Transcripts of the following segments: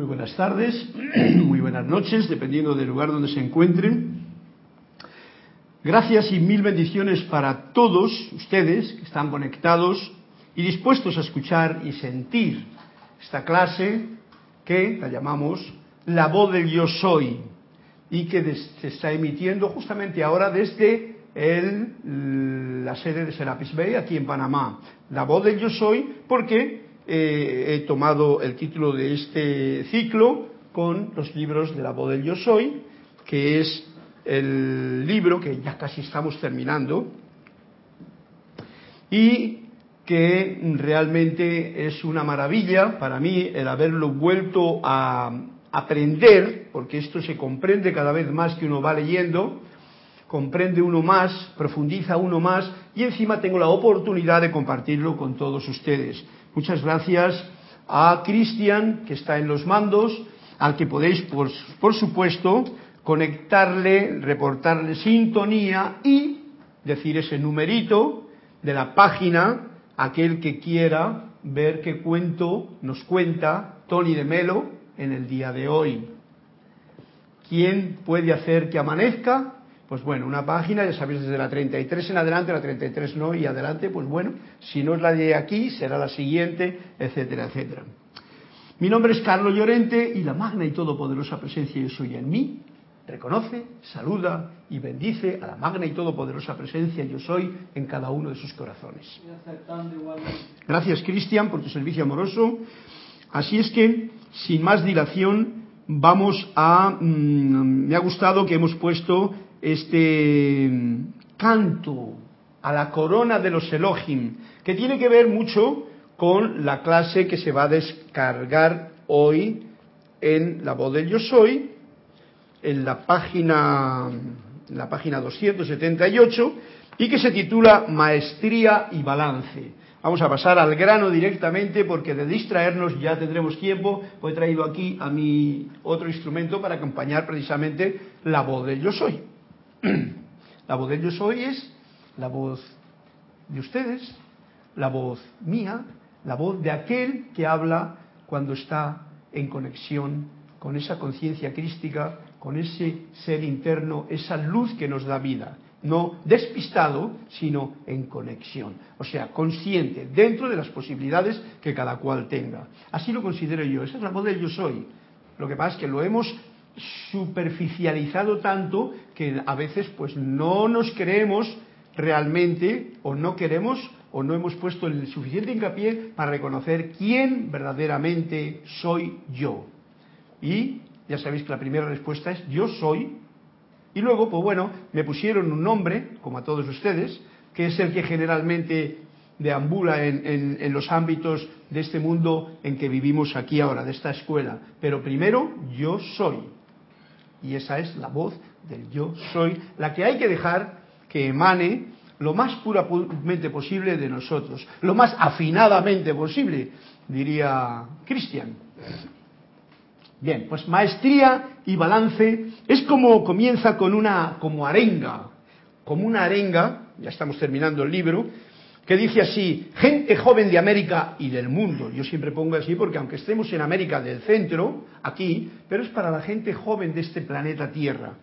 Muy buenas tardes, muy buenas noches, dependiendo del lugar donde se encuentren. Gracias y mil bendiciones para todos ustedes que están conectados y dispuestos a escuchar y sentir esta clase que la llamamos La voz del yo soy y que se está emitiendo justamente ahora desde el, la sede de Serapis Bay aquí en Panamá. La voz del yo soy porque he tomado el título de este ciclo con los libros de la voz del yo soy, que es el libro que ya casi estamos terminando y que realmente es una maravilla para mí el haberlo vuelto a aprender, porque esto se comprende cada vez más que uno va leyendo, comprende uno más, profundiza uno más y encima tengo la oportunidad de compartirlo con todos ustedes. Muchas gracias a Cristian, que está en los mandos, al que podéis, por, por supuesto, conectarle, reportarle sintonía y decir ese numerito de la página, aquel que quiera ver qué cuento nos cuenta Tony de Melo en el día de hoy. ¿Quién puede hacer que amanezca? Pues bueno, una página, ya sabéis, desde la 33 en adelante, la 33 no, y adelante, pues bueno, si no es la de aquí, será la siguiente, etcétera, etcétera. Mi nombre es Carlos Llorente y la magna y todopoderosa presencia yo soy en mí reconoce, saluda y bendice a la magna y todopoderosa presencia yo soy en cada uno de sus corazones. Gracias Cristian por tu servicio amoroso. Así es que, sin más dilación, vamos a... Mm, me ha gustado que hemos puesto este mm, canto a la corona de los Elohim, que tiene que ver mucho con la clase que se va a descargar hoy en la voz del yo soy, en la página, en la página 278, y que se titula Maestría y Balance. Vamos a pasar al grano directamente porque de distraernos ya tendremos tiempo. Pues he traído aquí a mi otro instrumento para acompañar precisamente la voz del yo soy. La voz del yo soy es la voz de ustedes, la voz mía, la voz de aquel que habla cuando está en conexión con esa conciencia crística, con ese ser interno, esa luz que nos da vida. No despistado, sino en conexión. O sea, consciente, dentro de las posibilidades que cada cual tenga. Así lo considero yo. Esa es la voz del yo soy. Lo que pasa es que lo hemos superficializado tanto que a veces pues no nos creemos realmente o no queremos o no hemos puesto el suficiente hincapié para reconocer quién verdaderamente soy yo. Y ya sabéis que la primera respuesta es yo soy. Y luego, pues bueno, me pusieron un nombre, como a todos ustedes, que es el que generalmente deambula en, en, los ámbitos de este mundo en que vivimos aquí ahora, de esta escuela. Pero primero, yo soy. Y esa es la voz del yo soy, la que hay que dejar que emane lo más puramente posible de nosotros, lo más afinadamente posible, diría Cristian. Bien, pues maestría y balance es como comienza con una como arenga, como una arenga, ya estamos terminando el libro, que dice así, gente joven de América y del mundo. Yo siempre pongo así porque aunque estemos en América del centro, aquí, pero es para la gente joven de este planeta Tierra.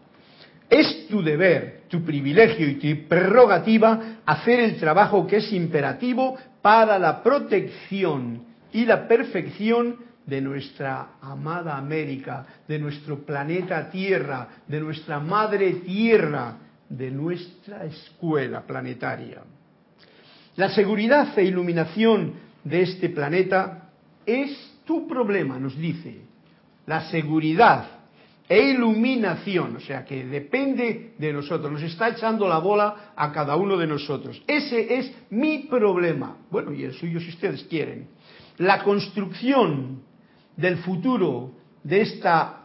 Es tu deber, tu privilegio y tu prerrogativa hacer el trabajo que es imperativo para la protección y la perfección de nuestra amada América, de nuestro planeta Tierra, de nuestra madre Tierra, de nuestra escuela planetaria. La seguridad e iluminación de este planeta es tu problema, nos dice. La seguridad e iluminación, o sea que depende de nosotros, nos está echando la bola a cada uno de nosotros. Ese es mi problema. Bueno, y el suyo si ustedes quieren. La construcción del futuro de esta,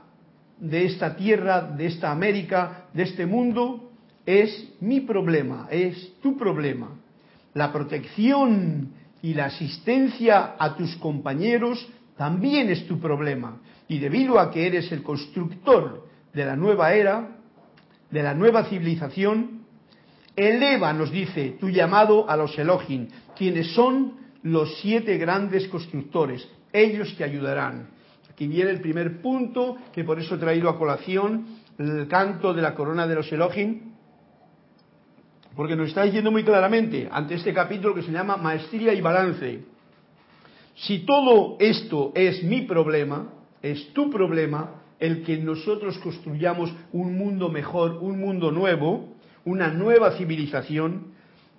de esta tierra, de esta América, de este mundo, es mi problema, es tu problema la protección y la asistencia a tus compañeros también es tu problema. Y debido a que eres el constructor de la nueva era, de la nueva civilización, eleva, nos dice, tu llamado a los Elohim, quienes son los siete grandes constructores. Ellos te ayudarán. Aquí viene el primer punto, que por eso he traído a colación el canto de la corona de los Elohim, porque nos está diciendo muy claramente ante este capítulo que se llama Maestría y Balance. Si todo esto es mi problema, es tu problema, el que nosotros construyamos un mundo mejor, un mundo nuevo, una nueva civilización,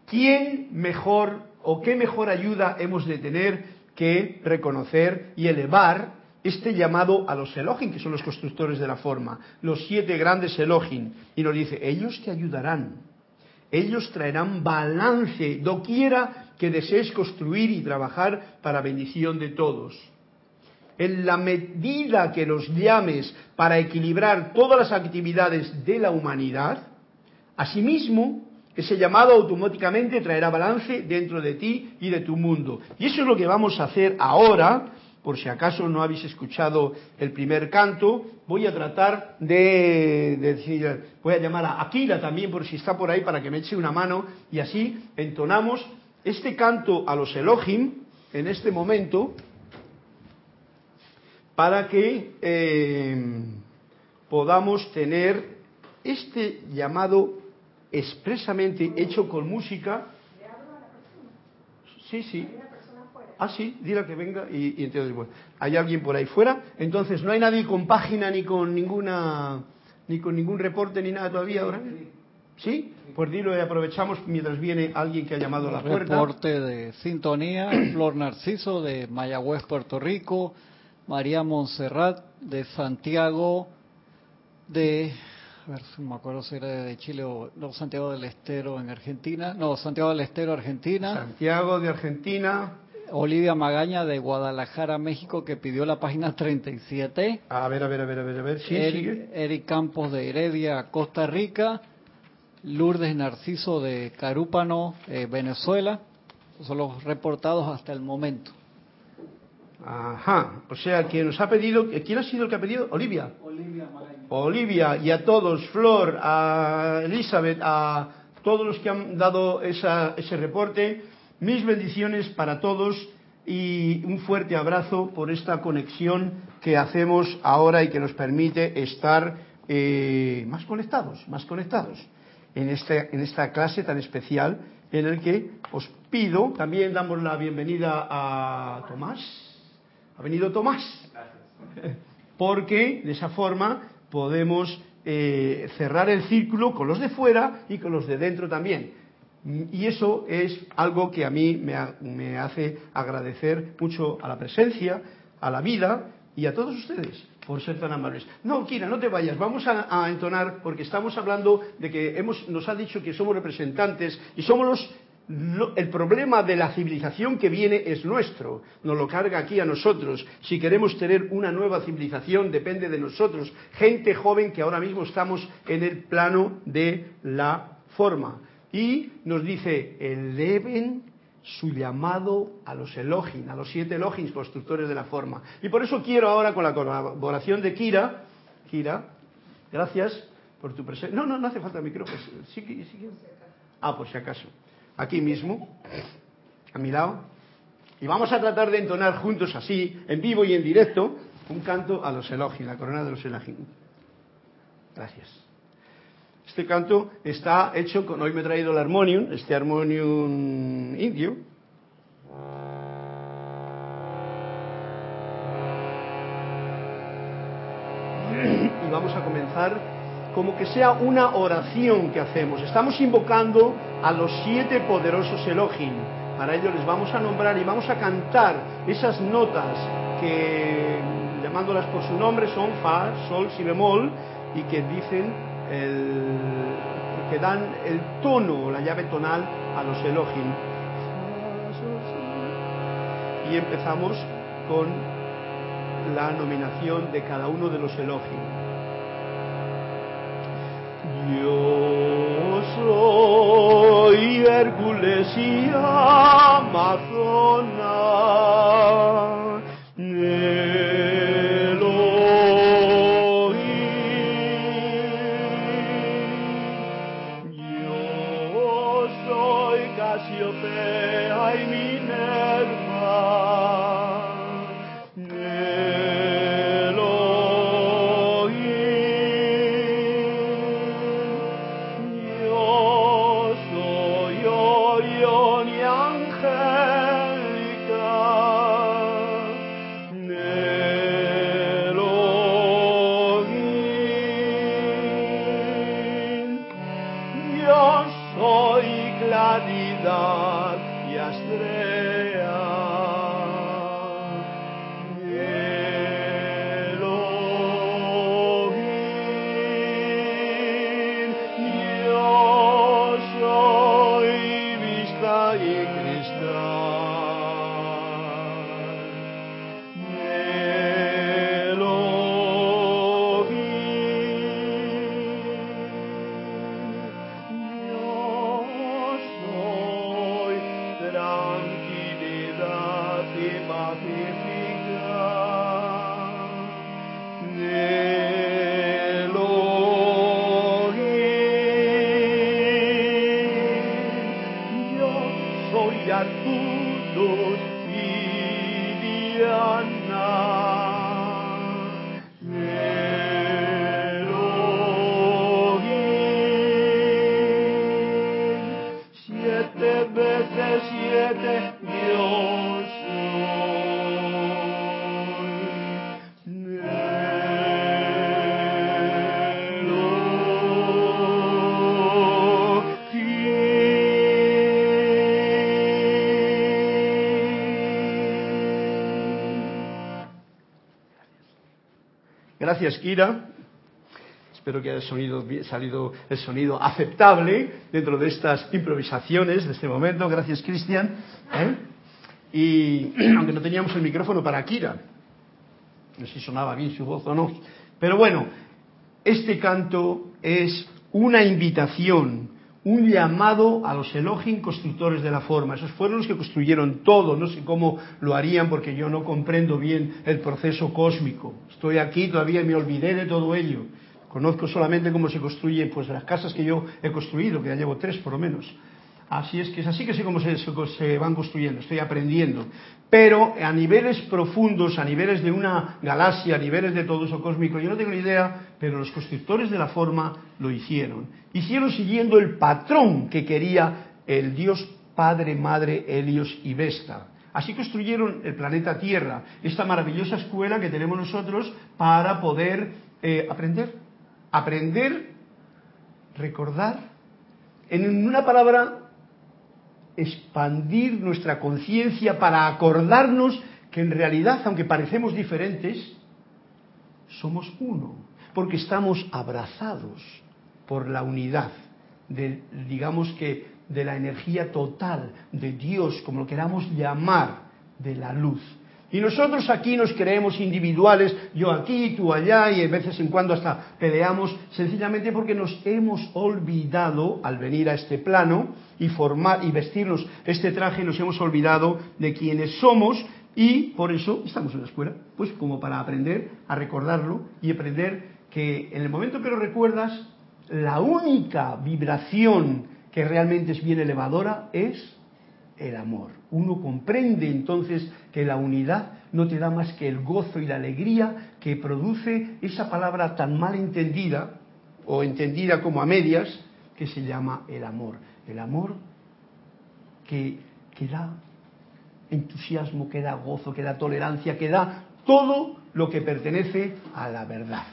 ¿quién mejor o qué mejor ayuda hemos de tener que reconocer y elevar este llamado a los Elohim, que son los constructores de la forma, los siete grandes Elohim? Y nos dice, ellos te ayudarán, ellos traerán balance doquiera que desees construir y trabajar para bendición de todos. En la medida que los llames para equilibrar todas las actividades de la humanidad, asimismo, ese llamado automáticamente traerá balance dentro de ti y de tu mundo. Y eso es lo que vamos a hacer ahora, por si acaso no habéis escuchado el primer canto, voy a tratar de, decir, voy a llamar a Akira también por si está por ahí para que me eche una mano y así entonamos este canto a los Elohim en este momento para que eh, podamos tener este llamado expresamente hecho con música. Sí, sí. Ah, sí, dile que venga y, y entonces, bueno, hay alguien por ahí fuera. Entonces, no hay nadie con página ni con ninguna, ni con ningún reporte ni nada todavía ahora. ¿Sí? Pues dilo y aprovechamos mientras viene alguien que ha llamado a la puerta. Reporte de sintonía, Flor Narciso de Mayagüez, Puerto Rico, María Montserrat de Santiago de a ver si me acuerdo si era de Chile o no, Santiago del Estero en Argentina, no, Santiago del Estero, Argentina. Santiago de Argentina. Olivia Magaña de Guadalajara, México, que pidió la página 37. A ver, a ver, a ver, a ver, a ver. Sí, Eric, sigue. Eric Campos de Heredia, Costa Rica. Lourdes Narciso de Carúpano, eh, Venezuela. Son los reportados hasta el momento. Ajá. O sea, quien nos ha pedido, ¿quién ha sido el que ha pedido? Olivia. Olivia Magaña. Olivia y a todos, Flor, a Elizabeth, a todos los que han dado esa, ese reporte, mis bendiciones para todos y un fuerte abrazo por esta conexión que hacemos ahora y que nos permite estar eh, más conectados, más conectados en, este, en esta clase tan especial en el que os pido, también damos la bienvenida a Tomás. Ha venido Tomás. Porque de esa forma podemos eh, cerrar el círculo con los de fuera y con los de dentro también. Y eso es algo que a mí me, hace agradecer mucho a la presencia, a la vida y a todos ustedes por ser tan amables. No, Kira, no te vayas, vamos a, a entonar porque estamos hablando de que hemos, nos ha dicho que somos representantes y somos los el problema de la civilización que viene es nuestro, nos lo carga aquí a nosotros. Si queremos tener una nueva civilización depende de nosotros, gente joven que ahora mismo estamos en el plano de la forma. Y nos dice, eleven su llamado a los Elohim, a los siete Elohim constructores de la forma. Y por eso quiero ahora con la colaboración de Kira, Kira, gracias por tu presencia. No, no, no hace falta micrófono. Sí, sí, ah, por si acaso aquí mismo, a mi lado, y vamos a tratar de entonar juntos así, en vivo y en directo, un canto a los Elohim, la corona de los Elohim. Gracias. Este canto está hecho con, hoy me he traído el armonium, este armonium indio. Y vamos a comenzar como que sea una oración que hacemos. Estamos invocando a los siete poderosos Elohim. Para ello les vamos a nombrar y vamos a cantar esas notas que, llamándolas por su nombre, son Fa, Sol, Si bemol, y que dicen, el, que dan el tono, la llave tonal a los Elohim. Y empezamos con la nominación de cada uno de los Elohim. Yo soy Hércules y Amazona. Gracias, Kira. Espero que haya sonido, salido el sonido aceptable dentro de estas improvisaciones de este momento. Gracias, Cristian. ¿eh? Y aunque no teníamos el micrófono para Kira, no sé si sonaba bien su voz o no. Pero bueno, este canto es una invitación, un llamado a los Elohim constructores de la forma. Esos fueron los que construyeron todo. No sé cómo lo harían porque yo no comprendo bien el proceso cósmico. Estoy aquí todavía y me olvidé de todo ello. Conozco solamente cómo se construyen pues las casas que yo he construido, que ya llevo tres por lo menos. Así es que es así que sé cómo se, van construyendo, estoy aprendiendo. Pero a niveles profundos, a niveles de una galaxia, a niveles de todo eso cósmico, yo no tengo ni idea, pero los constructores de la forma lo hicieron. Hicieron siguiendo el patrón que quería el Dios Padre, Madre, Helios y Vesta. Así construyeron el planeta Tierra, esta maravillosa escuela que tenemos nosotros para poder eh, aprender. Aprender, recordar, en una palabra, expandir nuestra conciencia para acordarnos que en realidad, aunque parecemos diferentes, somos uno, porque estamos abrazados por la unidad, de, digamos que de la energía total, de Dios, como lo queramos llamar, de la luz. Y nosotros aquí nos creemos individuales, yo aquí, tú allá, y de veces en cuando hasta peleamos, sencillamente porque nos hemos olvidado, al venir a este plano y formar y vestirnos este traje, nos hemos olvidado de quienes somos y por eso estamos en la escuela, pues como para aprender a recordarlo y aprender que en el momento que lo recuerdas, la única vibración que realmente es bien elevadora es el amor. Uno comprende entonces que la unidad no te da más que el gozo y la alegría que produce esa palabra tan mal entendida o entendida como a medias que se llama el amor. El amor que, que da entusiasmo, que da gozo, que da tolerancia, que da todo lo que pertenece a la verdad.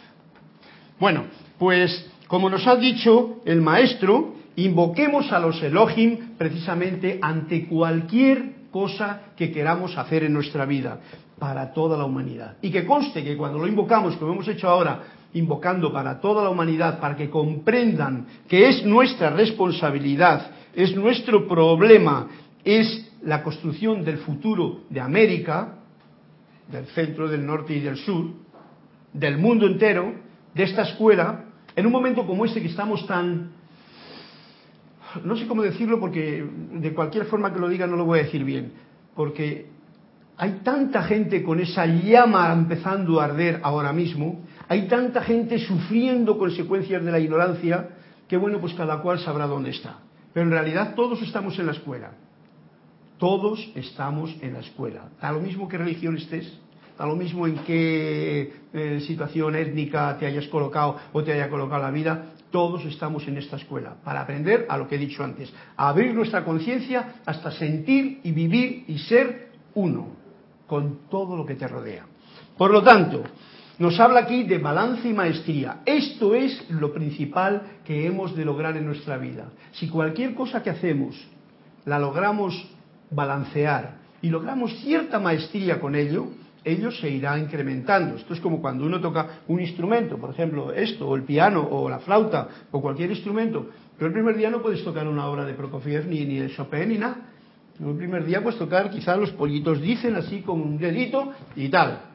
Bueno, pues como nos ha dicho el maestro, invoquemos a los Elohim precisamente ante cualquier cosa que queramos hacer en nuestra vida, para toda la humanidad. Y que conste que cuando lo invocamos, como hemos hecho ahora, invocando para toda la humanidad, para que comprendan que es nuestra responsabilidad, es nuestro problema, es la construcción del futuro de América, del centro, del norte y del sur, del mundo entero, de esta escuela, en un momento como este que estamos tan no sé cómo decirlo porque de cualquier forma que lo diga no lo voy a decir bien, porque hay tanta gente con esa llama empezando a arder ahora mismo, hay tanta gente sufriendo consecuencias de la ignorancia, que bueno, pues cada cual sabrá dónde está. Pero en realidad todos estamos en la escuela, todos estamos en la escuela, da lo mismo que religión estés, da lo mismo en qué eh, situación étnica te hayas colocado o te haya colocado la vida, todos estamos en esta escuela para aprender a lo que he dicho antes, a abrir nuestra conciencia hasta sentir y vivir y ser uno con todo lo que te rodea. Por lo tanto, nos habla aquí de balance y maestría. Esto es lo principal que hemos de lograr en nuestra vida. Si cualquier cosa que hacemos la logramos balancear y logramos cierta maestría con ello, ello se irá incrementando. Esto es como cuando uno toca un instrumento, por ejemplo, esto, o el piano, o la flauta, o cualquier instrumento. Pero el primer día no puedes tocar una obra de Prokofiev, ni, ni el Chopin, ni nada. El primer día puedes tocar, quizás los pollitos dicen así con un dedito y tal.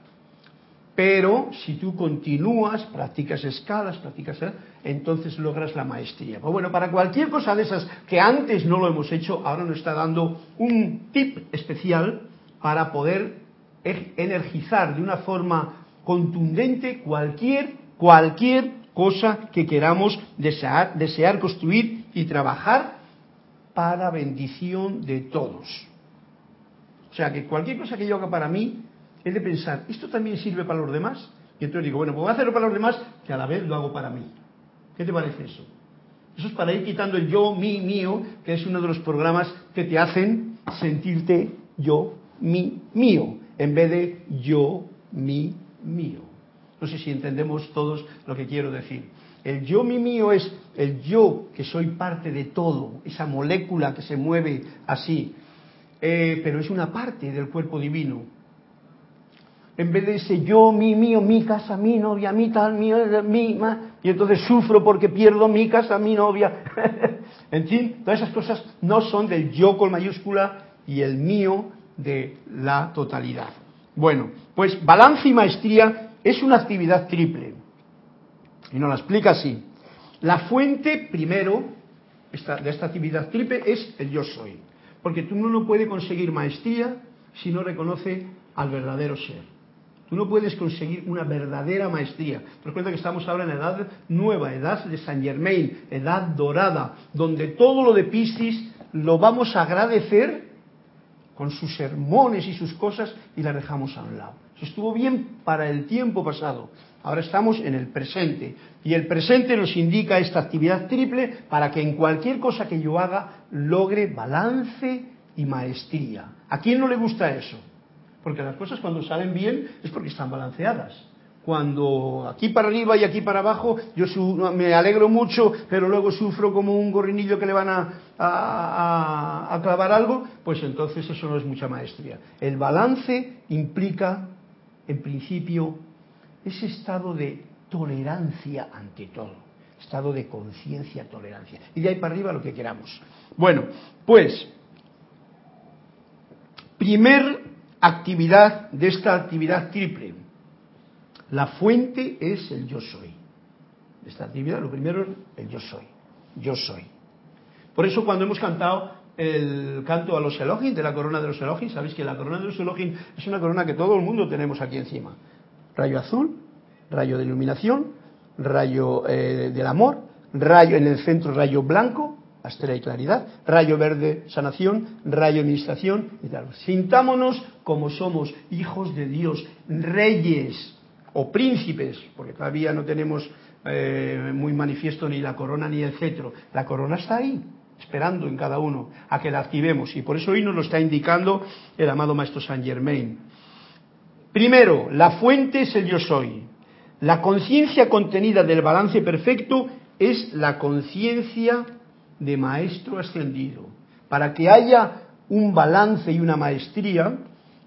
Pero si tú continúas, practicas escalas, practicas, entonces logras la maestría. Pues bueno, para cualquier cosa de esas que antes no lo hemos hecho, ahora nos está dando un tip especial para poder energizar de una forma contundente cualquier, cualquier cosa que queramos desear, desear construir y trabajar para bendición de todos. O sea que cualquier cosa que yo haga para mí, es de pensar, ¿esto también sirve para los demás? Y entonces digo, bueno, pues voy a hacerlo para los demás, que a la vez lo hago para mí. ¿Qué te parece eso? Eso es para ir quitando el yo, mi, mío, que es uno de los programas que te hacen sentirte yo, mi, mío, en vez de yo, mi, mío. No sé si entendemos todos lo que quiero decir. El yo, mi, mío es el yo que soy parte de todo, esa molécula que se mueve así, eh, pero es una parte del cuerpo divino en vez de ese yo, mi, mío, mi casa, mi novia, mi tal, mi, mi, y entonces sufro porque pierdo mi casa, mi novia. en fin, todas esas cosas no son del yo con mayúscula y el mío de la totalidad. Bueno, pues balance y maestría es una actividad triple. Y nos la explica así. La fuente, primero, de esta actividad triple es el yo soy. Porque tú no puedes conseguir maestría si no reconoce al verdadero ser. Tú no puedes conseguir una verdadera maestría. Te cuenta que estamos ahora en la edad nueva, edad de San Germain, edad dorada, donde todo lo de Piscis lo vamos a agradecer con sus sermones y sus cosas y las dejamos a un lado. Eso estuvo bien para el tiempo pasado. Ahora estamos en el presente. Y el presente nos indica esta actividad triple para que en cualquier cosa que yo haga logre balance y maestría. ¿A quién no le gusta eso? Porque las cosas cuando salen bien es porque están balanceadas. Cuando aquí para arriba y aquí para abajo, yo me alegro mucho, pero luego sufro como un gorrinillo que le van a, a clavar algo, pues entonces eso no es mucha maestría. El balance implica, en principio, ese estado de tolerancia ante todo estado de conciencia, tolerancia. Y de ahí para arriba lo que queramos. Bueno, pues, primer actividad de esta actividad triple. La fuente es el yo soy. Esta actividad, lo primero es el yo soy. Yo soy. Por eso cuando hemos cantado el canto a los Elohim, de la corona de los Elohim, sabéis que la corona de los Elohim es una corona que todo el mundo tenemos aquí encima. Rayo azul, rayo de iluminación, rayo eh, del amor, rayo en el centro, rayo blanco, astrea y claridad, rayo verde, sanación, rayo administración y tal. Sintámonos como somos hijos de Dios, reyes o príncipes, porque todavía no tenemos eh, muy manifiesto ni la corona ni el cetro. La corona está ahí, esperando en cada uno a que la activemos y por eso hoy nos lo está indicando el amado Maestro Saint Germain. Primero, la fuente es el yo soy. La conciencia contenida del balance perfecto es la conciencia de maestro ascendido. Para que haya un balance y una maestría,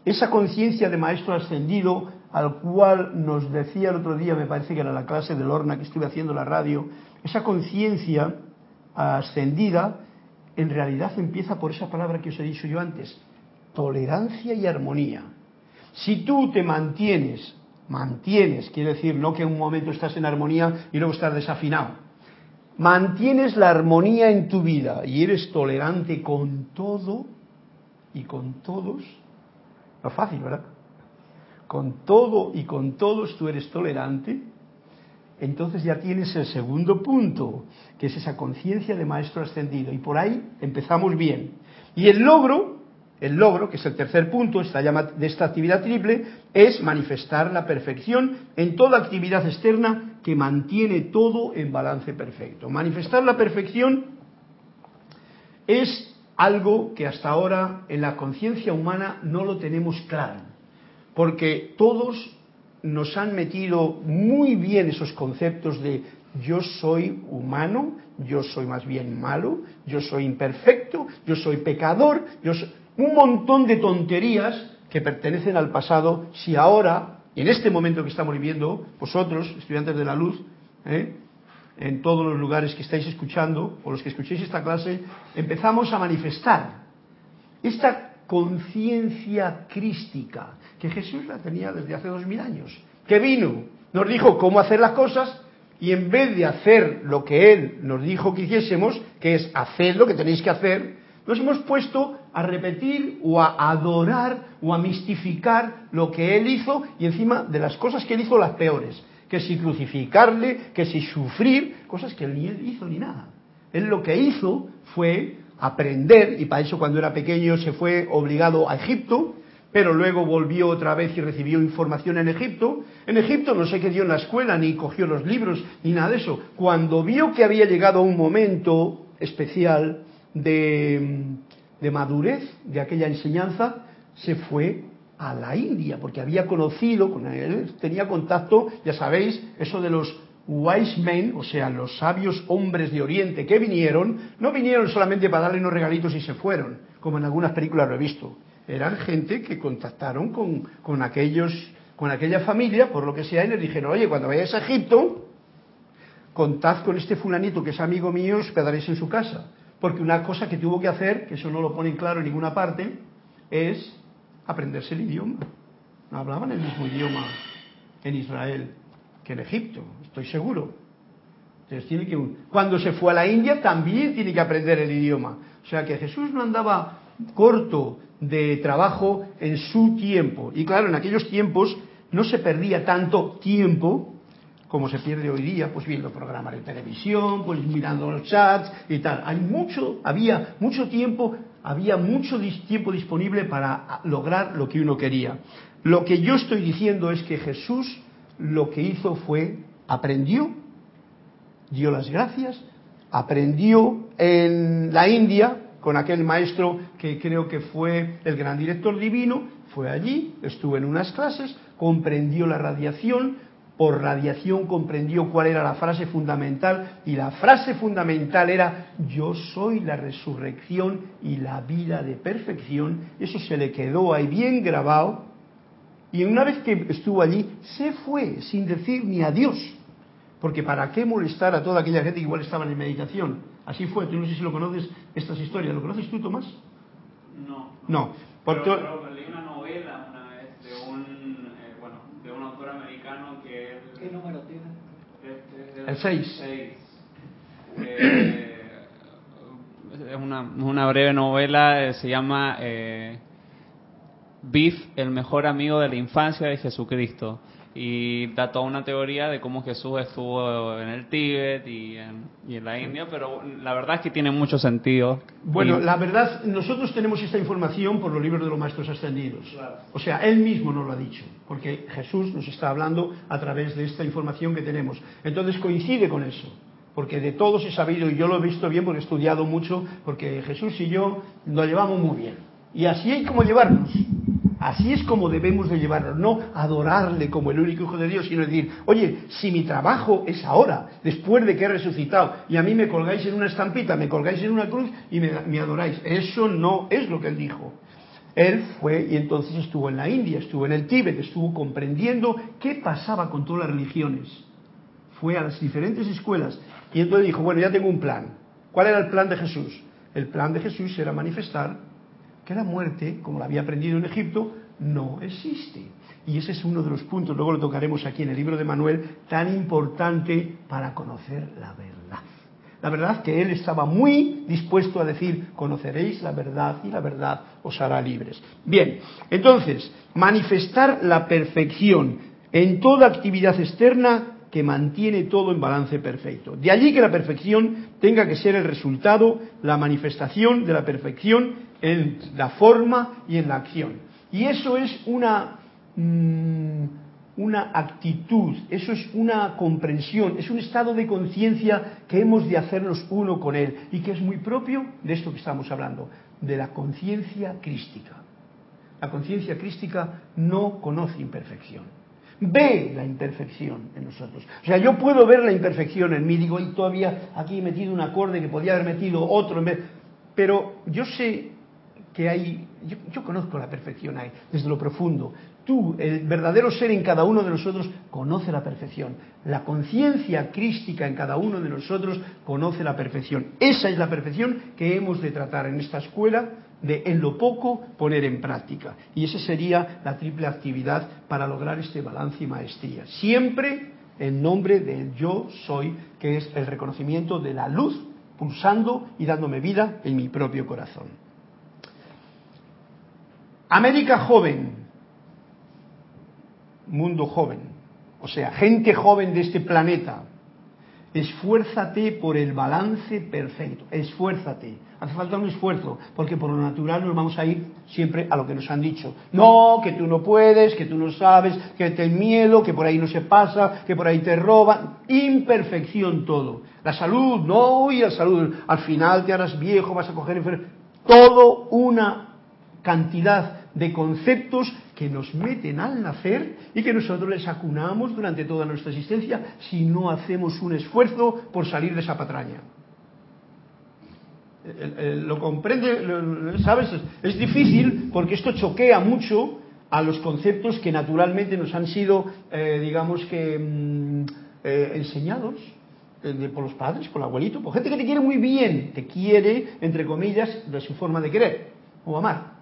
esa conciencia de maestro ascendido al cual nos decía el otro día, me parece que era la clase de Lorna que estuve haciendo la radio, esa conciencia ascendida en realidad empieza por esa palabra que os he dicho yo antes, tolerancia y armonía. Si tú te mantienes, mantienes, quiere decir no que en un momento estás en armonía y luego estás desafinado, mantienes la armonía en tu vida y eres tolerante con todo y con todos, no fácil, ¿verdad? Con todo y con todos tú eres tolerante, entonces ya tienes el segundo punto, que es esa conciencia de maestro ascendido. Y por ahí empezamos bien. Y el logro el logro, que es el tercer punto de esta actividad triple, es manifestar la perfección en toda actividad externa que mantiene todo en balance perfecto. Manifestar la perfección es algo que hasta ahora en la conciencia humana no lo tenemos claro, porque todos nos han metido muy bien esos conceptos de yo soy humano, yo soy más bien malo, yo soy imperfecto, yo soy pecador, yo soy... un montón de tonterías que pertenecen al pasado si ahora, en este momento que estamos viviendo, vosotros, estudiantes de la luz, ¿eh? en todos los lugares que estáis escuchando, o los que escuchéis esta clase, empezamos a manifestar esta conciencia crística, que Jesús la tenía desde hace dos mil años, que vino, nos dijo cómo hacer las cosas, y en vez de hacer lo que Él nos dijo que hiciésemos, que es hacer lo que tenéis que hacer, nos hemos puesto a repetir o a adorar o a mistificar lo que Él hizo y encima de las cosas que Él hizo las peores que si crucificarle, que si sufrir, cosas que ni él hizo ni nada. Él lo que hizo fue aprender, y para eso cuando era pequeño se fue obligado a Egipto, pero luego volvió otra vez y recibió información en Egipto. En Egipto no se quedó en la escuela, ni cogió los libros, ni nada de eso. Cuando vio que había llegado un momento especial de, de madurez de aquella enseñanza, se fue a la India, porque había conocido, tenía contacto, ya sabéis, eso de los wise men, o sea, los sabios hombres de Oriente que vinieron, no vinieron solamente para darle unos regalitos y se fueron, como en algunas películas lo he visto. Eran gente que contactaron con, con aquellos, con aquella familia, por lo que sea, y les dijeron, oye, cuando vayáis a Egipto, contad con este fulanito que es amigo mío, os quedaréis en su casa. Porque una cosa que tuvo que hacer, que eso no lo ponen claro en ninguna parte, es aprenderse el idioma. No hablaban el mismo idioma en Israel que en Egipto, estoy seguro. Entonces tiene que cuando se fue a la India también tiene que aprender el idioma. O sea que Jesús no andaba corto de trabajo en su tiempo. Y claro, en aquellos tiempos no se perdía tanto tiempo como se pierde hoy día, pues viendo programas de televisión, pues mirando los chats y tal. Hay mucho, había mucho tiempo había mucho tiempo disponible para lograr lo que uno quería. Lo que yo estoy diciendo es que Jesús lo que hizo fue aprendió, dio las gracias, aprendió en la India con aquel maestro que creo que fue el gran director divino, fue allí, estuvo en unas clases, comprendió la radiación, por radiación comprendió cuál era la frase fundamental y la frase fundamental era yo soy la resurrección y la vida de perfección. Eso se le quedó ahí bien grabado y una vez que estuvo allí se fue sin decir ni adiós. Porque para qué molestar a toda aquella gente que igual estaba en meditación. Así fue, tú no sé si lo conoces estas historias. ¿Lo conoces tú, Tomás? No. No. Porque... leí una novela ¿Qué número tiene? El 6. Eh, es una, una, breve novela, eh, se llama eh, Biff, el mejor amigo de la infancia de Jesucristo y da toda una teoría de cómo Jesús estuvo en el Tíbet y en, la India, pero la verdad es que tiene mucho sentido. Bueno, la verdad, nosotros tenemos esta información por los libros de los maestros ascendidos. O sea, él mismo nos lo ha dicho, porque Jesús nos está hablando a través de esta información que tenemos. Entonces coincide con eso porque de todos he sabido y yo lo he visto bien porque he estudiado mucho, porque Jesús y yo nos llevamos muy bien. Y así hay como llevarnos. Así es como debemos de llevarlo, no adorarle como el único Hijo de Dios, sino decir, oye, si mi trabajo es ahora, después de que he resucitado, y a mí me colgáis en una estampita, me colgáis en una cruz y me, adoráis, eso no es lo que él dijo. Él fue y entonces estuvo en la India, estuvo en el Tíbet, estuvo comprendiendo qué pasaba con todas las religiones. Fue a las diferentes escuelas y entonces dijo, bueno, ya tengo un plan. ¿Cuál era el plan de Jesús? El plan de Jesús era manifestar que la muerte, como la había aprendido en Egipto, no existe. Y ese es uno de los puntos, luego lo tocaremos aquí en el libro de Manuel, tan importante para conocer la verdad. La verdad que él estaba muy dispuesto a decir, conoceréis la verdad y la verdad os hará libres. Bien, entonces, manifestar la perfección en toda actividad externa que mantiene todo en balance perfecto. De allí que la perfección tenga que ser el resultado, la manifestación de la perfección en la forma y en la acción. Y eso es una, mm, una actitud, eso es una comprensión, es un estado de conciencia que hemos de hacernos uno con Él y que es muy propio de esto que estamos hablando, de la conciencia crística. La conciencia crística no conoce imperfección. ve la imperfección en nosotros. O sea, yo puedo ver la imperfección en mí, digo, y todavía aquí he metido un acorde que podía haber metido otro, en vez... pero yo sé que hay, yo, conozco la perfección ahí, desde lo profundo. Tú, el verdadero ser en cada uno de nosotros, conoce la perfección. La conciencia crística en cada uno de nosotros conoce la perfección. Esa es la perfección que hemos de tratar en esta escuela de en lo poco poner en práctica. Y esa sería la triple actividad para lograr este balance y maestría. Siempre en nombre del yo soy, que es el reconocimiento de la luz pulsando y dándome vida en mi propio corazón. América joven, mundo joven, o sea, gente joven de este planeta, esfuérzate por el balance perfecto, esfuérzate. Hace falta un esfuerzo, porque por lo natural nos vamos a ir siempre a lo que nos han dicho. No, que tú no puedes, que tú no sabes, que ten miedo, que por ahí no se pasa, que por ahí te roban. Imperfección todo. La salud, no, y la salud, al final te harás viejo, vas a coger enfermedad. Todo una cantidad de conceptos que nos meten al nacer y que nosotros les acunamos durante toda nuestra existencia si no hacemos un esfuerzo por salir de esa patraña. Lo comprende, ¿sabes? Es difícil porque esto choquea mucho a los conceptos que naturalmente nos han sido, eh, digamos que, mm, eh, enseñados eh, por los padres, por el abuelito, por gente que te quiere muy bien, te quiere, entre comillas, de su forma de querer o amar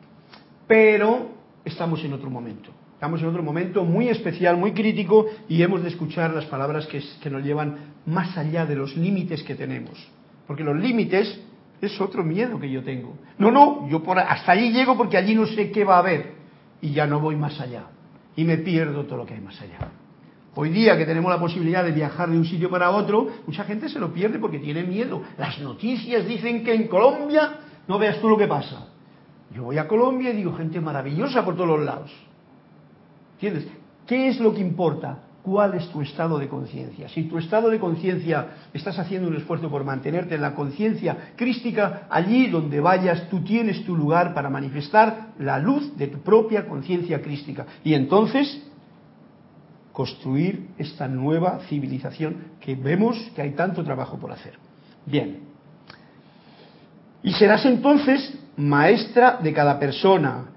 pero estamos en otro momento. Estamos en otro momento muy especial, muy crítico y hemos de escuchar las palabras que, nos llevan más allá de los límites que tenemos. Porque los límites es otro miedo que yo tengo. No, no, yo por, hasta allí llego porque allí no sé qué va a haber y ya no voy más allá. Y me pierdo todo lo que hay más allá. Hoy día que tenemos la posibilidad de viajar de un sitio para otro, mucha gente se lo pierde porque tiene miedo. Las noticias dicen que en Colombia no veas tú lo que pasa. Yo voy a Colombia y digo, gente maravillosa por todos los lados. ¿Entiendes? ¿Qué es lo que importa? ¿Cuál es tu estado de conciencia? Si tu estado de conciencia estás haciendo un esfuerzo por mantenerte en la conciencia crística, allí donde vayas tú tienes tu lugar para manifestar la luz de tu propia conciencia crística. Y entonces construir esta nueva civilización que vemos que hay tanto trabajo por hacer. Bien. Y serás entonces maestra de cada persona.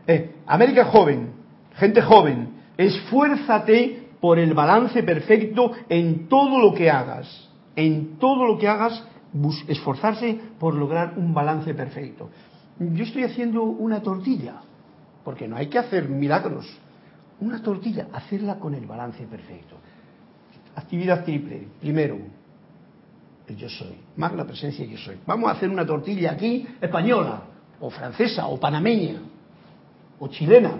América joven, gente joven, esfuérzate por el balance perfecto en todo lo que hagas. En todo lo que hagas, esforzarse por lograr un balance perfecto. Yo estoy haciendo una tortilla, porque no hay que hacer milagros. Una tortilla, hacerla con el balance perfecto. Actividad triple. Primero, yo soy. Magna presencia yo soy. Vamos a hacer una tortilla aquí española o francesa, o panameña, o chilena,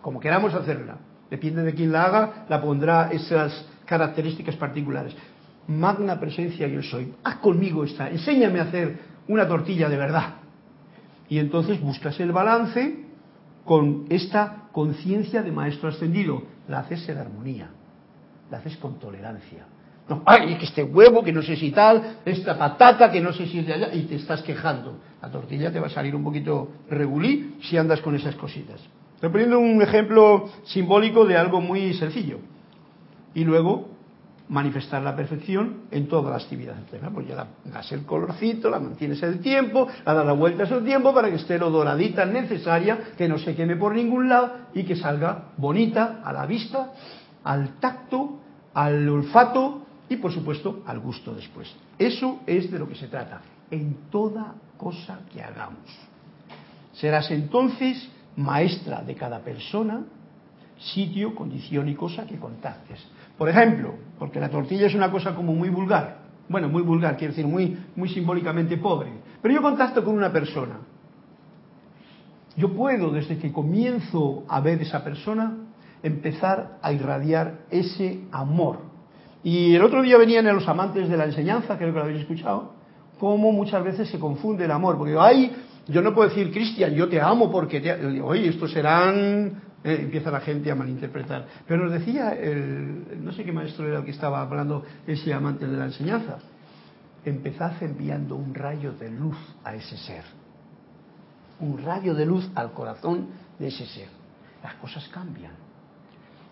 como queramos hacerla. Depende de quién la haga, la pondrá esas características particulares. Magna presencia yo soy. Haz conmigo esta, enséñame a hacer una tortilla de verdad. Y entonces buscas el balance con esta conciencia de maestro ascendido. La haces en armonía, la haces con tolerancia, no, ay, que este huevo, que no sé si tal, esta patata, que no sé si es de allá, y te estás quejando. La tortilla te va a salir un poquito regulí si andas con esas cositas. Estoy poniendo un ejemplo simbólico de algo muy sencillo. Y luego manifestar la perfección en todas las actividades. Pues ya das el colorcito, la mantienes el tiempo, la das la vuelta a tiempo para que esté lo doradita necesaria, que no se queme por ningún lado y que salga bonita a la vista, al tacto, al olfato y por supuesto al gusto después. Eso es de lo que se trata, en toda cosa que hagamos. Serás entonces maestra de cada persona, sitio, condición y cosa que contactes. Por ejemplo, porque la tortilla es una cosa como muy vulgar, bueno, muy vulgar, quiero decir, muy, muy simbólicamente pobre, pero yo contacto con una persona. Yo puedo, desde que comienzo a ver esa persona, empezar a irradiar ese amor y el otro día venían los amantes de la enseñanza, creo que lo habéis escuchado, cómo muchas veces se confunde el amor. Porque, ay, yo no puedo decir, Cristian, yo te amo porque te... Oye, estos serán... Eh, empieza la gente a malinterpretar. Pero nos decía, el, no sé qué maestro era el que estaba hablando, ese amante de la enseñanza. Empezad enviando un rayo de luz a ese ser. Un rayo de luz al corazón de ese ser. Las cosas cambian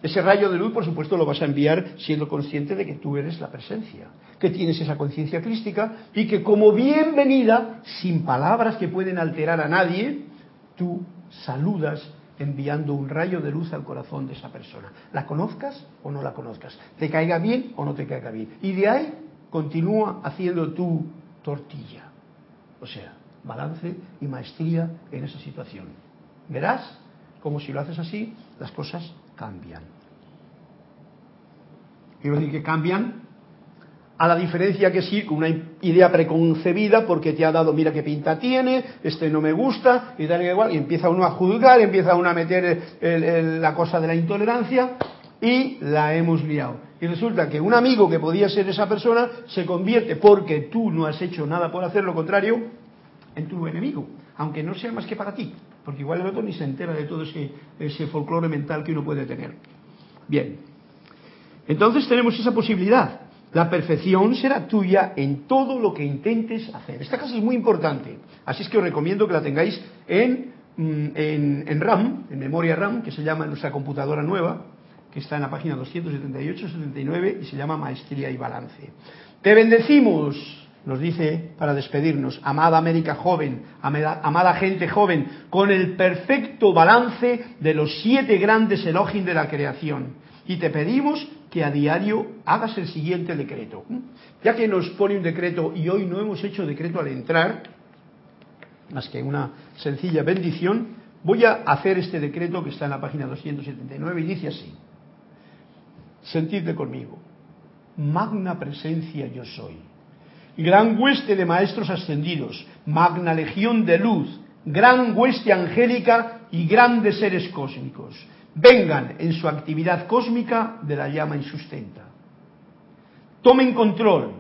Ese rayo de luz, por supuesto, lo vas a enviar siendo consciente de que tú eres la presencia, que tienes esa conciencia crística y que como bienvenida, sin palabras que pueden alterar a nadie, tú saludas enviando un rayo de luz al corazón de esa persona. La conozcas o no la conozcas, te caiga bien o no te caiga bien. Y de ahí continúa haciendo tu tortilla. O sea, balance y maestría en esa situación. Verás como si lo haces así, las cosas cambian. Quiero decir que cambian a la diferencia que sí, con una idea preconcebida porque te ha dado, mira qué pinta tiene, este no me gusta, y tal y igual, y empieza uno a juzgar, empieza uno a meter la cosa de la intolerancia y la hemos liado. Y resulta que un amigo que podía ser esa persona se convierte, porque tú no has hecho nada por hacer lo contrario, en tu enemigo, aunque no sea más que para ti, porque igual el otro ni se entera de todo ese, ese folclore mental que uno puede tener. Bien, entonces tenemos esa posibilidad. La perfección será tuya en todo lo que intentes hacer. Esta cosa es muy importante, así es que os recomiendo que la tengáis en, mm, en, en RAM, en memoria RAM, que se llama nuestra computadora nueva, que está en la página 278-79 y se llama Maestría y Balance. Te bendecimos nos dice para despedirnos, amada América joven, amada, gente joven, con el perfecto balance de los siete grandes elogios de la creación. Y te pedimos que a diario hagas el siguiente decreto. Ya que nos pone un decreto y hoy no hemos hecho decreto al entrar, más que una sencilla bendición, voy a hacer este decreto que está en la página 279 y dice así. Sentidme conmigo. Magna presencia yo soy gran hueste de maestros ascendidos, magna legión de luz, gran hueste angélica y grandes seres cósmicos, vengan en su actividad cósmica de la llama insustenta. Tomen control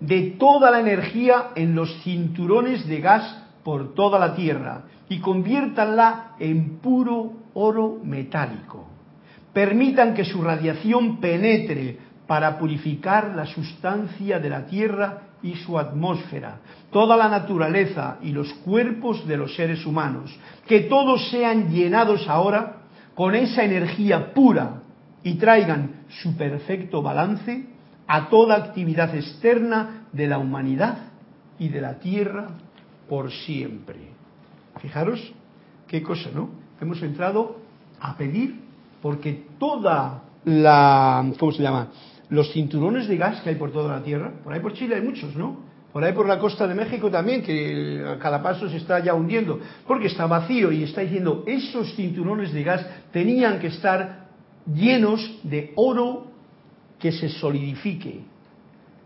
de toda la energía en los cinturones de gas por toda la Tierra y conviértanla en puro oro metálico. Permitan que su radiación penetre para purificar la sustancia de la Tierra y su atmósfera, toda la naturaleza y los cuerpos de los seres humanos, que todos sean llenados ahora con esa energía pura y traigan su perfecto balance a toda actividad externa de la humanidad y de la tierra por siempre. Fijaros qué cosa, ¿no? Hemos entrado a pedir porque toda la, ¿cómo se llama? Los cinturones de gas que hay por toda la Tierra. Por ahí por Chile hay muchos, ¿no? Por ahí por la costa de México también, que a cada paso se está ya hundiendo, porque está vacío y está diciendo, esos cinturones de gas tenían que estar llenos de oro que se solidifique.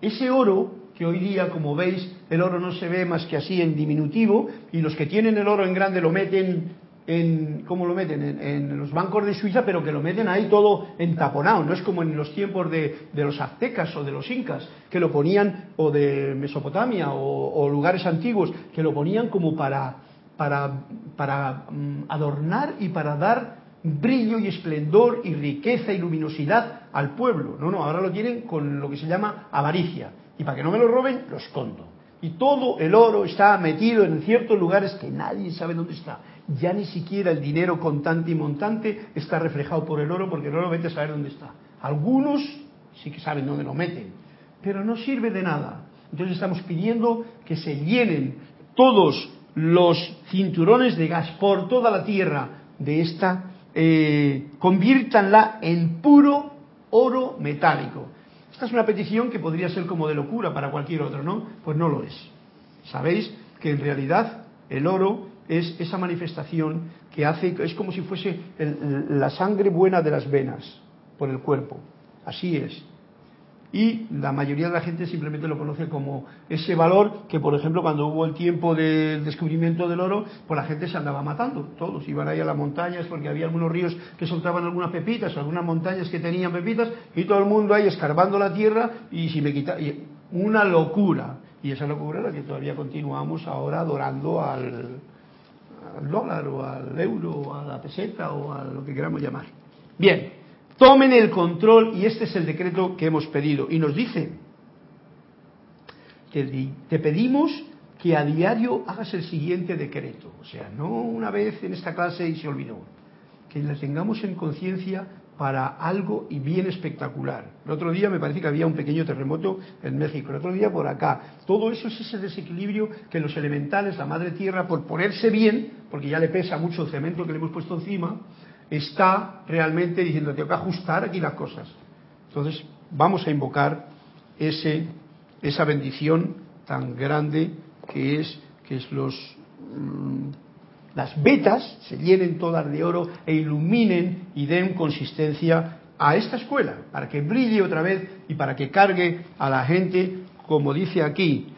Ese oro, que hoy día, como veis, el oro no se ve más que así en diminutivo, y los que tienen el oro en grande lo meten en, ¿cómo lo meten? En, los bancos de Suiza, pero que lo meten ahí todo entaponado. No es como en los tiempos de, los aztecas o de los incas, que lo ponían, o de Mesopotamia o, lugares antiguos, que lo ponían como para, para, para mm, adornar y para dar brillo y esplendor y riqueza y luminosidad al pueblo. No, no, ahora lo tienen con lo que se llama avaricia. Y para que no me lo roben, lo escondo. Y todo el oro está metido en ciertos lugares que nadie sabe dónde está ya ni siquiera el dinero contante y montante está reflejado por el oro porque el oro vete a saber dónde está. Algunos sí que saben dónde lo meten, pero no sirve de nada. Entonces estamos pidiendo que se llenen todos los cinturones de gas por toda la tierra de esta, eh, conviértanla en puro oro metálico. Esta es una petición que podría ser como de locura para cualquier otro, ¿no? Pues no lo es. Sabéis que en realidad el oro es esa manifestación que hace, es como si fuese la sangre buena de las venas por el cuerpo. Así es. Y la mayoría de la gente simplemente lo conoce como ese valor que, por ejemplo, cuando hubo el tiempo del descubrimiento del oro, pues la gente se andaba matando. Todos iban ahí a las montañas porque había algunos ríos que soltaban algunas pepitas, algunas montañas que tenían pepitas, y todo el mundo ahí escarbando la tierra y si me quita. una locura. Y esa locura es la que todavía continuamos ahora adorando al, al dólar o al euro o a la peseta o a lo que queramos llamar. Bien, tomen el control y este es el decreto que hemos pedido. Y nos dice que te pedimos que a diario hagas el siguiente decreto. O sea, no una vez en esta clase y se olvidó. Que la tengamos en conciencia para algo y bien espectacular. El otro día me parece que había un pequeño terremoto en México, el otro día por acá. Todo eso es ese desequilibrio que los elementales, la madre tierra, por ponerse bien, porque ya le pesa mucho el cemento que le hemos puesto encima, está realmente diciendo, tengo que ajustar aquí las cosas. Entonces, vamos a invocar ese, esa bendición tan grande que es que es los mm, las vetas se llenen todas de oro e iluminen y den consistencia a esta escuela, para que brille otra vez y para que cargue a la gente, como dice aquí,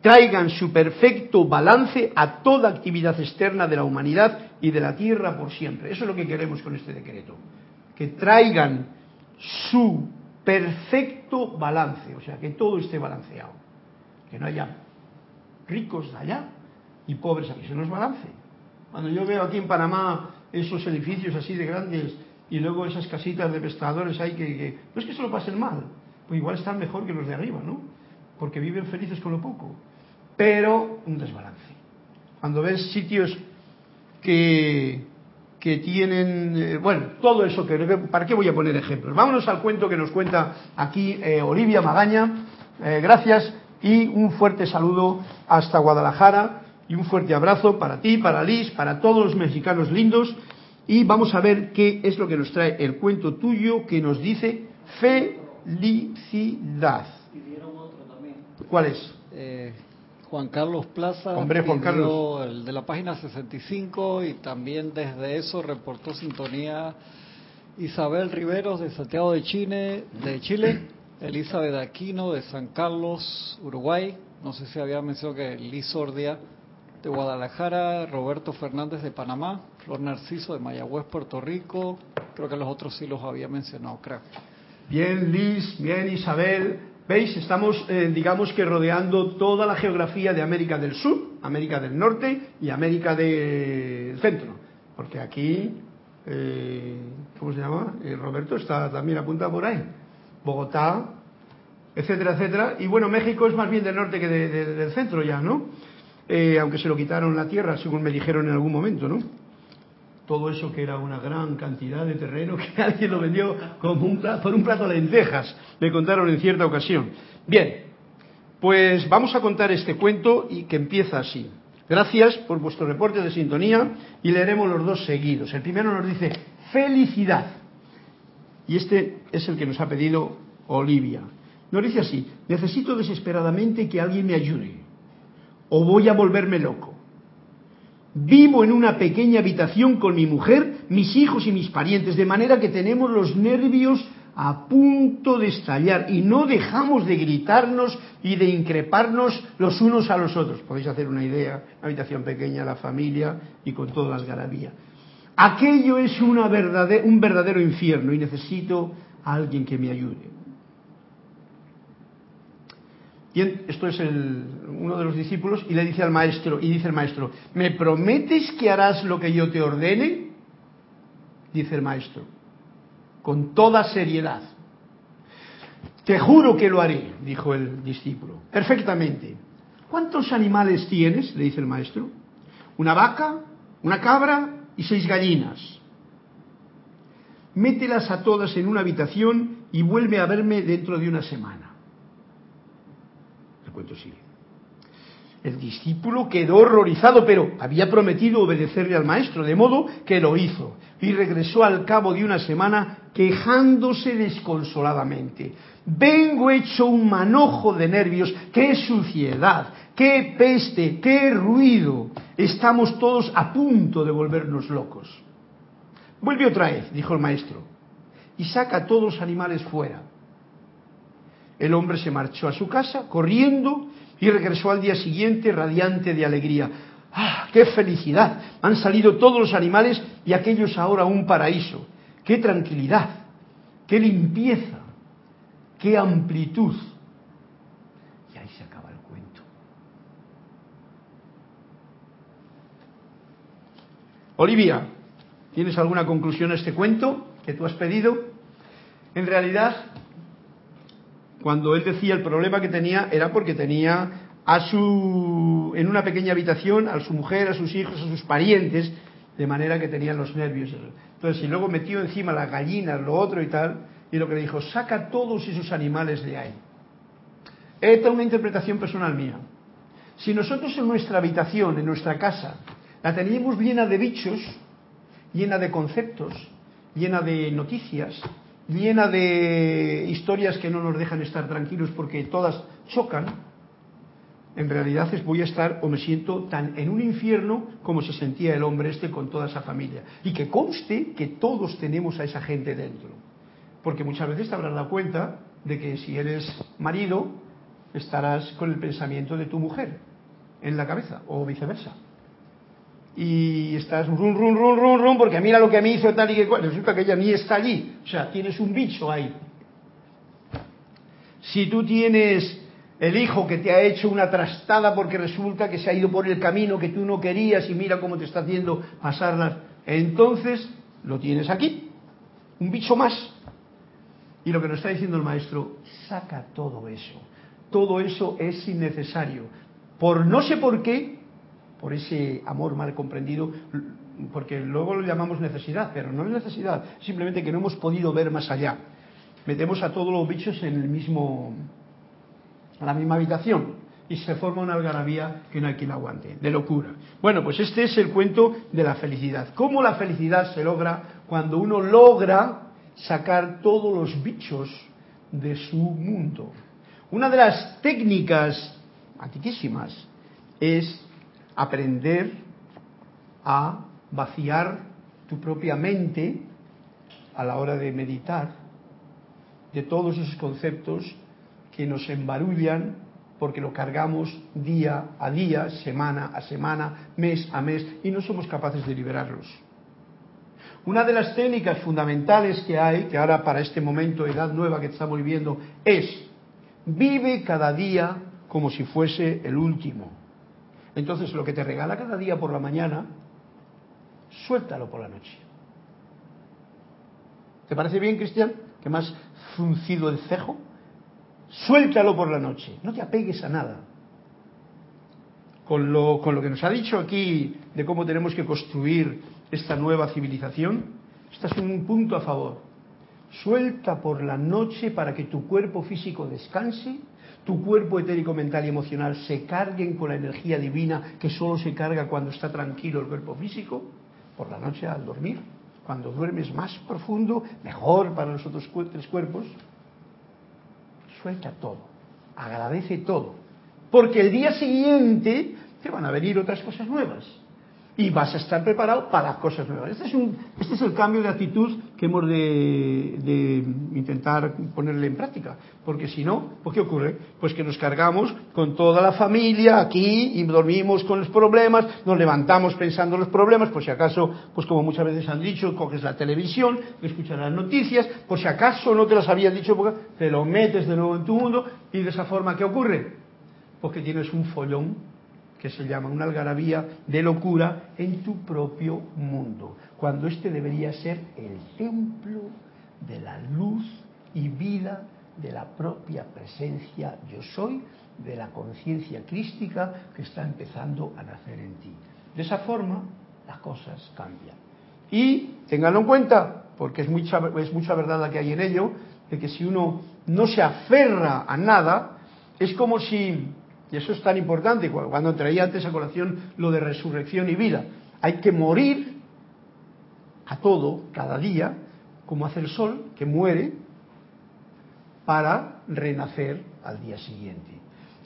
traigan su perfecto balance a toda actividad externa de la humanidad y de la tierra por siempre. Eso es lo que queremos con este decreto. Que traigan su perfecto balance, o sea, que todo esté balanceado. Que no haya ricos allá y pobres aquí. Se nos balance. Cuando yo veo aquí en Panamá esos edificios así de grandes y luego esas casitas de pescadores hay que, no es que se lo pasen mal, pues igual están mejor que los de arriba, ¿no? Porque viven felices con lo poco. Pero un desbalance. Cuando ves sitios que, que tienen, eh, bueno, todo eso que, ¿para qué voy a poner ejemplos? Vámonos al cuento que nos cuenta aquí eh, Olivia Magaña. Eh, gracias y un fuerte saludo hasta Guadalajara y un fuerte abrazo para ti, para Liz, para todos los mexicanos lindos. Y vamos a ver qué es lo que nos trae el cuento tuyo que nos dice felicidad. ¿Cuál es? Eh, Juan Carlos Plaza. Hombre, Juan Carlos. El de la página 65 y también desde eso reportó sintonía Isabel Riveros de Santiago de Chile, de Chile, Elizabeth Aquino de San Carlos, Uruguay. No sé si había mencionado que Liz Ordia de Guadalajara, Roberto Fernández de Panamá, Flor Narciso de Mayagüez, Puerto Rico. Creo que los otros sí los había mencionado, creo. Bien, Liz, bien, Isabel. ¿Veis? Estamos, eh, digamos que rodeando toda la geografía de América del Sur, América del Norte y América del Centro. Porque aquí, eh, ¿cómo se llama? Eh, Roberto está también apuntado por ahí. Bogotá, etcétera, etcétera. Y bueno, México es más bien del norte que del centro ya, ¿no? Eh, aunque se lo quitaron la tierra, según me dijeron en algún momento, ¿no? Todo eso que era una gran cantidad de terreno que alguien lo vendió como un por un plato de lentejas, me contaron en cierta ocasión. Bien, pues vamos a contar este cuento y que empieza así. Gracias por vuestro reporte de sintonía y leeremos los dos seguidos. El primero nos dice felicidad. Y este es el que nos ha pedido Olivia. Nos dice así, necesito desesperadamente que alguien me ayude o voy a volverme loco. Vivo en una pequeña habitación con mi mujer, mis hijos y mis parientes, de manera que tenemos los nervios a punto de estallar y no dejamos de gritarnos y de increparnos los unos a los otros. Podéis hacer una idea, una habitación pequeña, la familia y con todas las garabías. Aquello es una un verdadero infierno y necesito a alguien que me ayude. Y esto es uno de los discípulos y le dice al maestro, y dice el maestro, ¿me prometes que harás lo que yo te ordene? Dice el maestro, con toda seriedad. Te juro que lo haré, dijo el discípulo. Perfectamente. ¿Cuántos animales tienes? le dice el maestro. Una vaca, una cabra y seis gallinas. Mételas a todas en una habitación y vuelve a verme dentro de una semana cuento sigue. El discípulo quedó horrorizado, pero había prometido obedecerle al maestro, de modo que lo hizo y regresó al cabo de una semana quejándose desconsoladamente. Vengo hecho un manojo de nervios, qué suciedad, qué peste, qué ruido. Estamos todos a punto de volvernos locos. Vuelve otra vez, dijo el maestro, y saca a todos los animales fuera. El hombre se marchó a su casa corriendo y regresó al día siguiente radiante de alegría. ¡Ah, qué felicidad! Han salido todos los animales y aquello es ahora un paraíso. ¡Qué tranquilidad! ¡Qué limpieza! ¡Qué amplitud! Y ahí se acaba el cuento. Olivia, ¿tienes alguna conclusión a este cuento que tú has pedido? En realidad, cuando él decía el problema que tenía era porque tenía a su en una pequeña habitación a su mujer, a sus hijos, a sus parientes de manera que tenían los nervios. Entonces, y luego metió encima las gallinas, lo otro y tal, y lo que le dijo, saca todos esos animales de ahí. Esta es una interpretación personal mía. Si nosotros en nuestra habitación, en nuestra casa, la teníamos llena de bichos, llena de conceptos, llena de noticias, llena de historias que no nos dejan estar tranquilos porque todas chocan, en realidad es voy a estar o me siento tan en un infierno como se sentía el hombre este con toda esa familia. Y que conste que todos tenemos a esa gente dentro. Porque muchas veces te habrás dado cuenta de que si eres marido, estarás con el pensamiento de tu mujer en la cabeza o viceversa. Y estás run, run, run, run, run, porque mira lo que me hizo tal y que resulta que ella ni está allí. O sea, tienes un bicho ahí. Si tú tienes el hijo que te ha hecho una trastada porque resulta que se ha ido por el camino que tú no querías y mira cómo te está haciendo pasarlas, entonces lo tienes aquí, un bicho más. Y lo que nos está diciendo el maestro, saca todo eso. Todo eso es innecesario. Por no sé por qué, por ese amor mal comprendido, porque luego lo llamamos necesidad, pero no es necesidad, simplemente que no hemos podido ver más allá. Metemos a todos los bichos en el mismo la misma habitación y se forma una algarabía que no hay quien aguante, de locura. Bueno, pues este es el cuento de la felicidad. ¿Cómo la felicidad se logra cuando uno logra sacar todos los bichos de su mundo? Una de las técnicas antiquísimas es aprender a vaciar tu propia mente a la hora de meditar de todos esos conceptos que nos embarullan porque lo cargamos día a día, semana a semana, mes a mes y no somos capaces de liberarlos. Una de las técnicas fundamentales que hay, que ahora para este momento, edad nueva que estamos viviendo, es vive cada día como si fuese el último. Entonces lo que te regala cada día por la mañana, suéltalo por la noche. ¿Te parece bien, Cristian? ¿Que más fruncido el cejo? Suéltalo por la noche, no te apegues a nada. Con lo, con lo que nos ha dicho aquí de cómo tenemos que construir esta nueva civilización, este es un punto a favor. Suelta por la noche para que tu cuerpo físico descanse, tu cuerpo etérico, mental y emocional se carguen con la energía divina que solo se carga cuando está tranquilo el cuerpo físico, por la noche al dormir. Cuando duermes más profundo, mejor para los otros tres cuerpos suelta todo, agradece todo, porque el día siguiente te van a venir otras cosas nuevas y vas a estar preparado para cosas nuevas. Este es, un, este es el cambio de actitud que hemos de, intentar ponerle en práctica, porque si no, pues ¿qué ocurre? Pues que nos cargamos con toda la familia aquí y dormimos con los problemas, nos levantamos pensando en los problemas, por si acaso, pues como muchas veces han dicho, coges la televisión, escuchas las noticias, por si acaso no te las había dicho, te lo metes de nuevo en tu mundo y de esa forma, ¿qué ocurre? Porque tienes un follón que se llama una algarabía de locura en tu propio mundo, cuando este debería ser el templo de la luz y vida de la propia presencia yo soy, de la conciencia crística que está empezando a nacer en ti. De esa forma las cosas cambian. Y ténganlo en cuenta, porque es mucha, es mucha verdad la que hay en ello, de que si uno no se aferra a nada, es como si y eso es tan importante cuando traía antes a colación lo de resurrección y vida. Hay que morir a todo, cada día, como hace el sol, que muere, para renacer al día siguiente.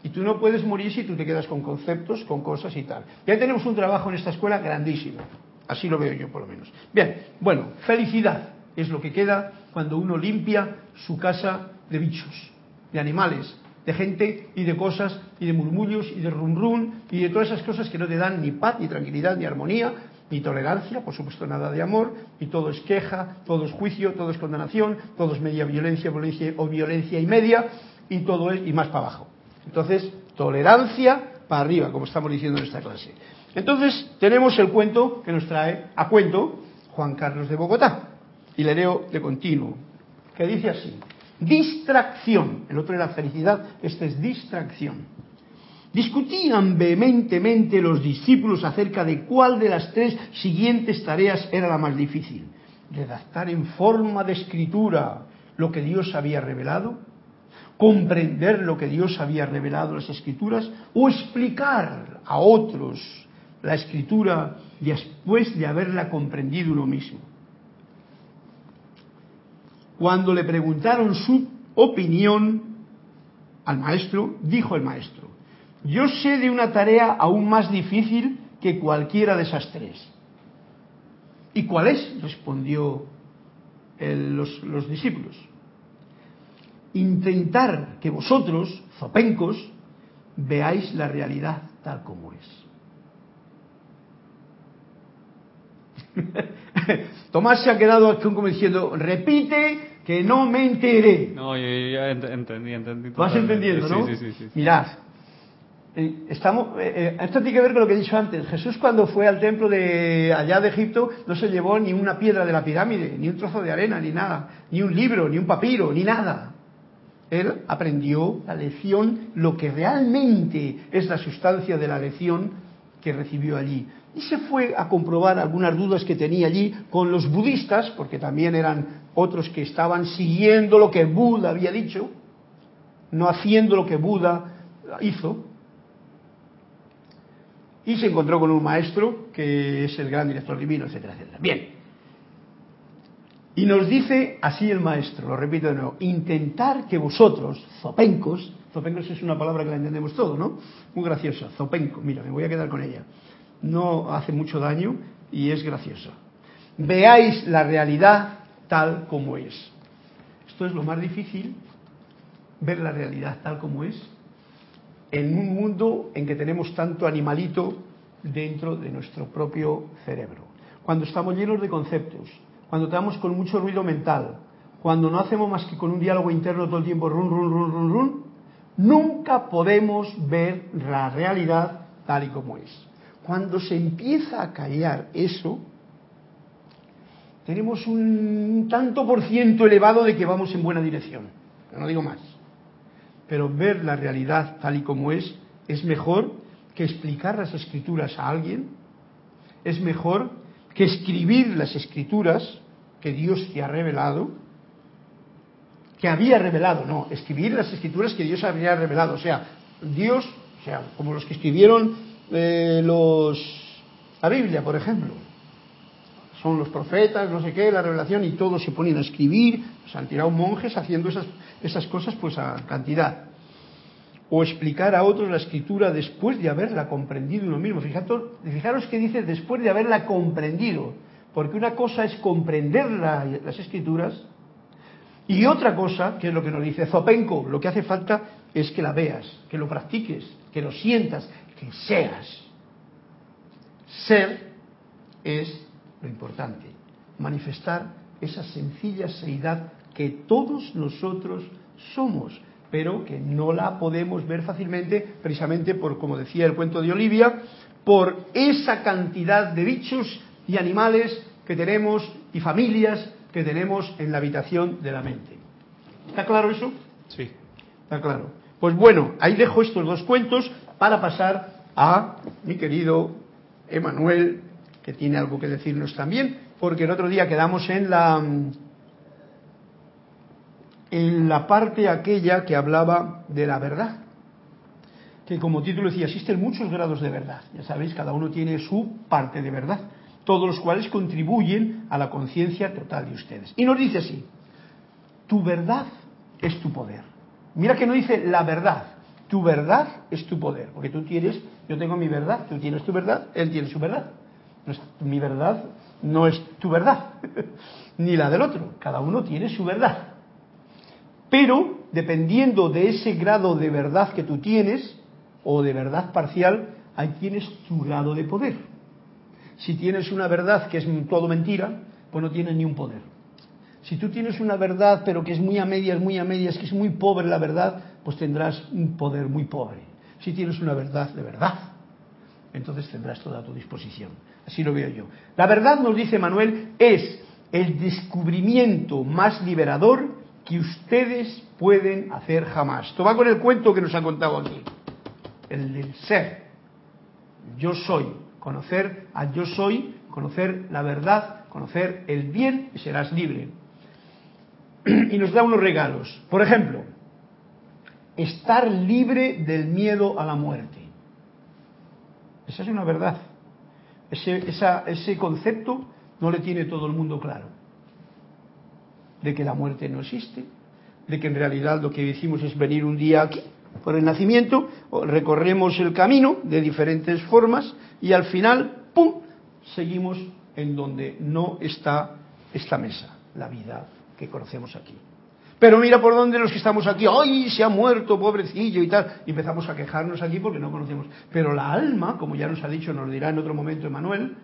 Y tú no puedes morir si tú te quedas con conceptos, con cosas y tal. Ya tenemos un trabajo en esta escuela grandísimo. Así lo veo yo, por lo menos. Bien, bueno, felicidad es lo que queda cuando uno limpia su casa de bichos, de animales, de gente y de cosas y de murmullos y de rum y de todas esas cosas que no te dan ni paz, ni tranquilidad, ni armonía, ni tolerancia, por supuesto nada de amor, y todo es queja, todo es juicio, todo es condenación, todo es media violencia, violencia o violencia y media, y todo es y más para abajo. Entonces, tolerancia para arriba, como estamos diciendo en esta clase. Entonces, tenemos el cuento que nos trae a cuento Juan Carlos de Bogotá, y le leo de continuo, que dice así. Distracción. El otro era felicidad, este es distracción. Discutían vehementemente los discípulos acerca de cuál de las tres siguientes tareas era la más difícil. Redactar en forma de escritura lo que Dios había revelado, comprender lo que Dios había revelado en las escrituras o explicar a otros la escritura después de haberla comprendido uno mismo. Cuando le preguntaron su opinión al maestro, dijo el maestro, yo sé de una tarea aún más difícil que cualquiera de esas tres. ¿Y cuál es? respondió los, los discípulos. Intentar que vosotros, zopencos, veáis la realidad tal como es. Tomás se ha quedado como diciendo, repite que no me enteré. No, yo, ya entendí, entendí. Vas entendiendo, ¿no? Sí, sí, sí. Mirad, eh, estamos, eh, eh, esto tiene que ver con lo que he dicho antes. Jesús cuando fue al templo de allá de Egipto no se llevó ni una piedra de la pirámide, ni un trozo de arena, ni nada, ni un libro, ni un papiro, ni nada. Él aprendió la lección, lo que realmente es la sustancia de la lección que recibió allí y se fue a comprobar algunas dudas que tenía allí con los budistas, porque también eran otros que estaban siguiendo lo que Buda había dicho, no haciendo lo que Buda hizo. Y se encontró con un maestro que es el gran director divino, etcétera, etcétera. Bien. Y nos dice así el maestro, lo repito de nuevo, intentar que vosotros, zopencos, zopencos es una palabra que la entendemos todo, ¿no? Muy graciosa, zopenco, mira, me voy a quedar con ella no hace mucho daño y es gracioso. Veáis la realidad tal como es. Esto es lo más difícil, ver la realidad tal como es, en un mundo en que tenemos tanto animalito dentro de nuestro propio cerebro. Cuando estamos llenos de conceptos, cuando estamos con mucho ruido mental, cuando no hacemos más que con un diálogo interno todo el tiempo, run, run, run, run, run, nunca podemos ver la realidad tal y como es. Cuando se empieza a callar eso, tenemos un tanto por ciento elevado de que vamos en buena dirección. No digo más. Pero ver la realidad tal y como es es mejor que explicar las escrituras a alguien, es mejor que escribir las escrituras que Dios te ha revelado, que había revelado, no, escribir las escrituras que Dios había revelado, o sea, Dios, o sea, como los que escribieron los, la Biblia, por ejemplo. Son los profetas, no sé qué, la revelación, y todos se ponen a escribir, se han tirado monjes haciendo esas, esas cosas pues a cantidad. O explicar a otros la escritura después de haberla comprendido uno mismo. Fijaros, que dice después de haberla comprendido, porque una cosa es comprender las escrituras y otra cosa, que es lo que nos dice Zopenko, lo que hace falta es que la veas, que lo practiques, que lo sientas, que seas. Ser es lo importante, manifestar esa sencilla seidad que todos nosotros somos, pero que no la podemos ver fácilmente, precisamente por, como decía el cuento de Olivia, por esa cantidad de bichos y animales que tenemos y familias que tenemos en la habitación de la mente. ¿Está claro eso? Sí. Está claro. Pues bueno, ahí dejo estos dos cuentos para pasar a mi querido Emanuel, que tiene algo que decirnos también, porque el otro día quedamos en la en la parte aquella que hablaba de la verdad, que como título decía, existen muchos grados de verdad, ya sabéis, cada uno tiene su parte de verdad, todos los cuales contribuyen a la conciencia total de ustedes. Y nos dice así, tu verdad es tu poder. Mira que no dice la verdad, tu verdad es tu poder, porque tú tienes, yo tengo mi verdad, tú tienes tu verdad, él tiene su verdad. mi verdad no es tu verdad, ni la del otro, cada uno tiene su verdad. Pero, dependiendo de ese grado de verdad que tú tienes, o de verdad parcial, ahí tienes tu grado de poder. Si tienes una verdad que es todo mentira, pues no tienes ni un poder. Si tú tienes una verdad, pero que es muy a medias, muy a medias, que es muy pobre la verdad, pues tendrás un poder muy pobre. Si tienes una verdad de verdad, entonces tendrás toda a tu disposición. Así lo veo yo. La verdad, nos dice Manuel, es el descubrimiento más liberador que ustedes pueden hacer jamás. Esto va con el cuento que nos ha contado aquí. el del ser. Yo soy, conocer a yo soy, conocer la verdad, conocer el bien y serás libre. Y nos da unos regalos. Por ejemplo, estar libre del miedo a la muerte. Esa es una verdad. Ese, ese concepto no le tiene todo el mundo claro. De que la muerte no existe, de que en realidad lo que decimos es venir un día aquí por el nacimiento, recorremos el camino de diferentes formas y al final, ¡pum!, seguimos en donde no está esta mesa, la vida que conocemos aquí. Pero mira por dónde los que estamos aquí, ¡ay, se ha muerto, pobrecillo y tal! Y empezamos a quejarnos aquí porque no conocemos. Pero la alma, como ya nos ha dicho, nos dirá en otro momento Emanuel,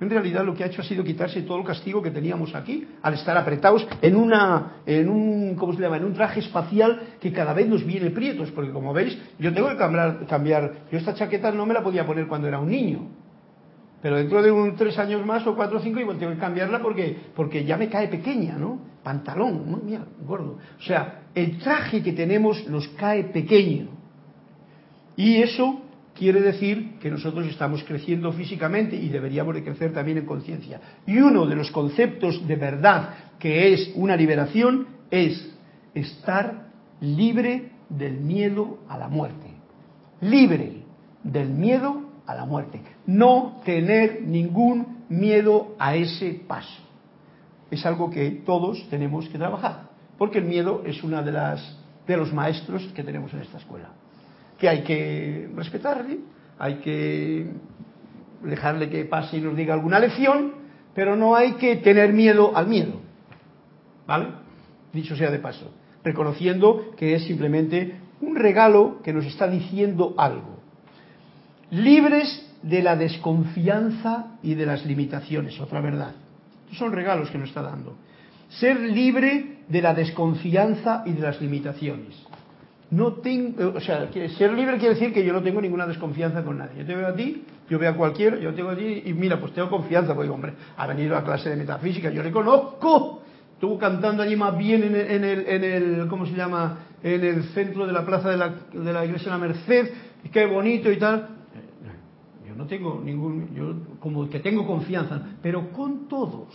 en realidad lo que ha hecho ha sido quitarse todo el castigo que teníamos aquí, al estar apretados en una, en un, ¿cómo se llama? En un traje espacial que cada vez nos viene prietos, porque como veis, yo tengo que cambiar, cambiar, yo esta chaqueta no me la podía poner cuando era un niño, pero dentro de un tres años más o cuatro o cinco igual tengo que cambiarla porque, porque ya me cae pequeña, ¿no? Pantalón, ¿no? Mira, gordo. O sea, el traje que tenemos nos cae pequeño. Y eso quiere decir que nosotros estamos creciendo físicamente y deberíamos de crecer también en conciencia. Y uno de los conceptos de verdad que es una liberación es estar libre del miedo a la muerte. Libre del miedo a la muerte. No tener ningún miedo a ese paso. Es algo que todos tenemos que trabajar, porque el miedo es uno de de los maestros que tenemos en esta escuela que hay que respetarle, hay que dejarle que pase y nos diga alguna lección, pero no hay que tener miedo al miedo. ¿Vale? Dicho sea de paso, reconociendo que es simplemente un regalo que nos está diciendo algo. Libres de la desconfianza y de las limitaciones, otra verdad. Son regalos que nos está dando. Ser libre de la desconfianza y de las limitaciones no tengo, o sea, ser libre quiere decir que yo no tengo ninguna desconfianza con nadie. Yo te veo a ti, yo veo a cualquiera, yo tengo a ti y mira, pues tengo confianza, porque hombre, ha venido a clase de metafísica, yo le conozco. Estuvo cantando allí más bien en el, en el, en el ¿cómo se llama? En el centro de la plaza de la, de la iglesia de la Merced, qué bonito y tal. No tengo ningún, yo como que tengo confianza, pero con todos,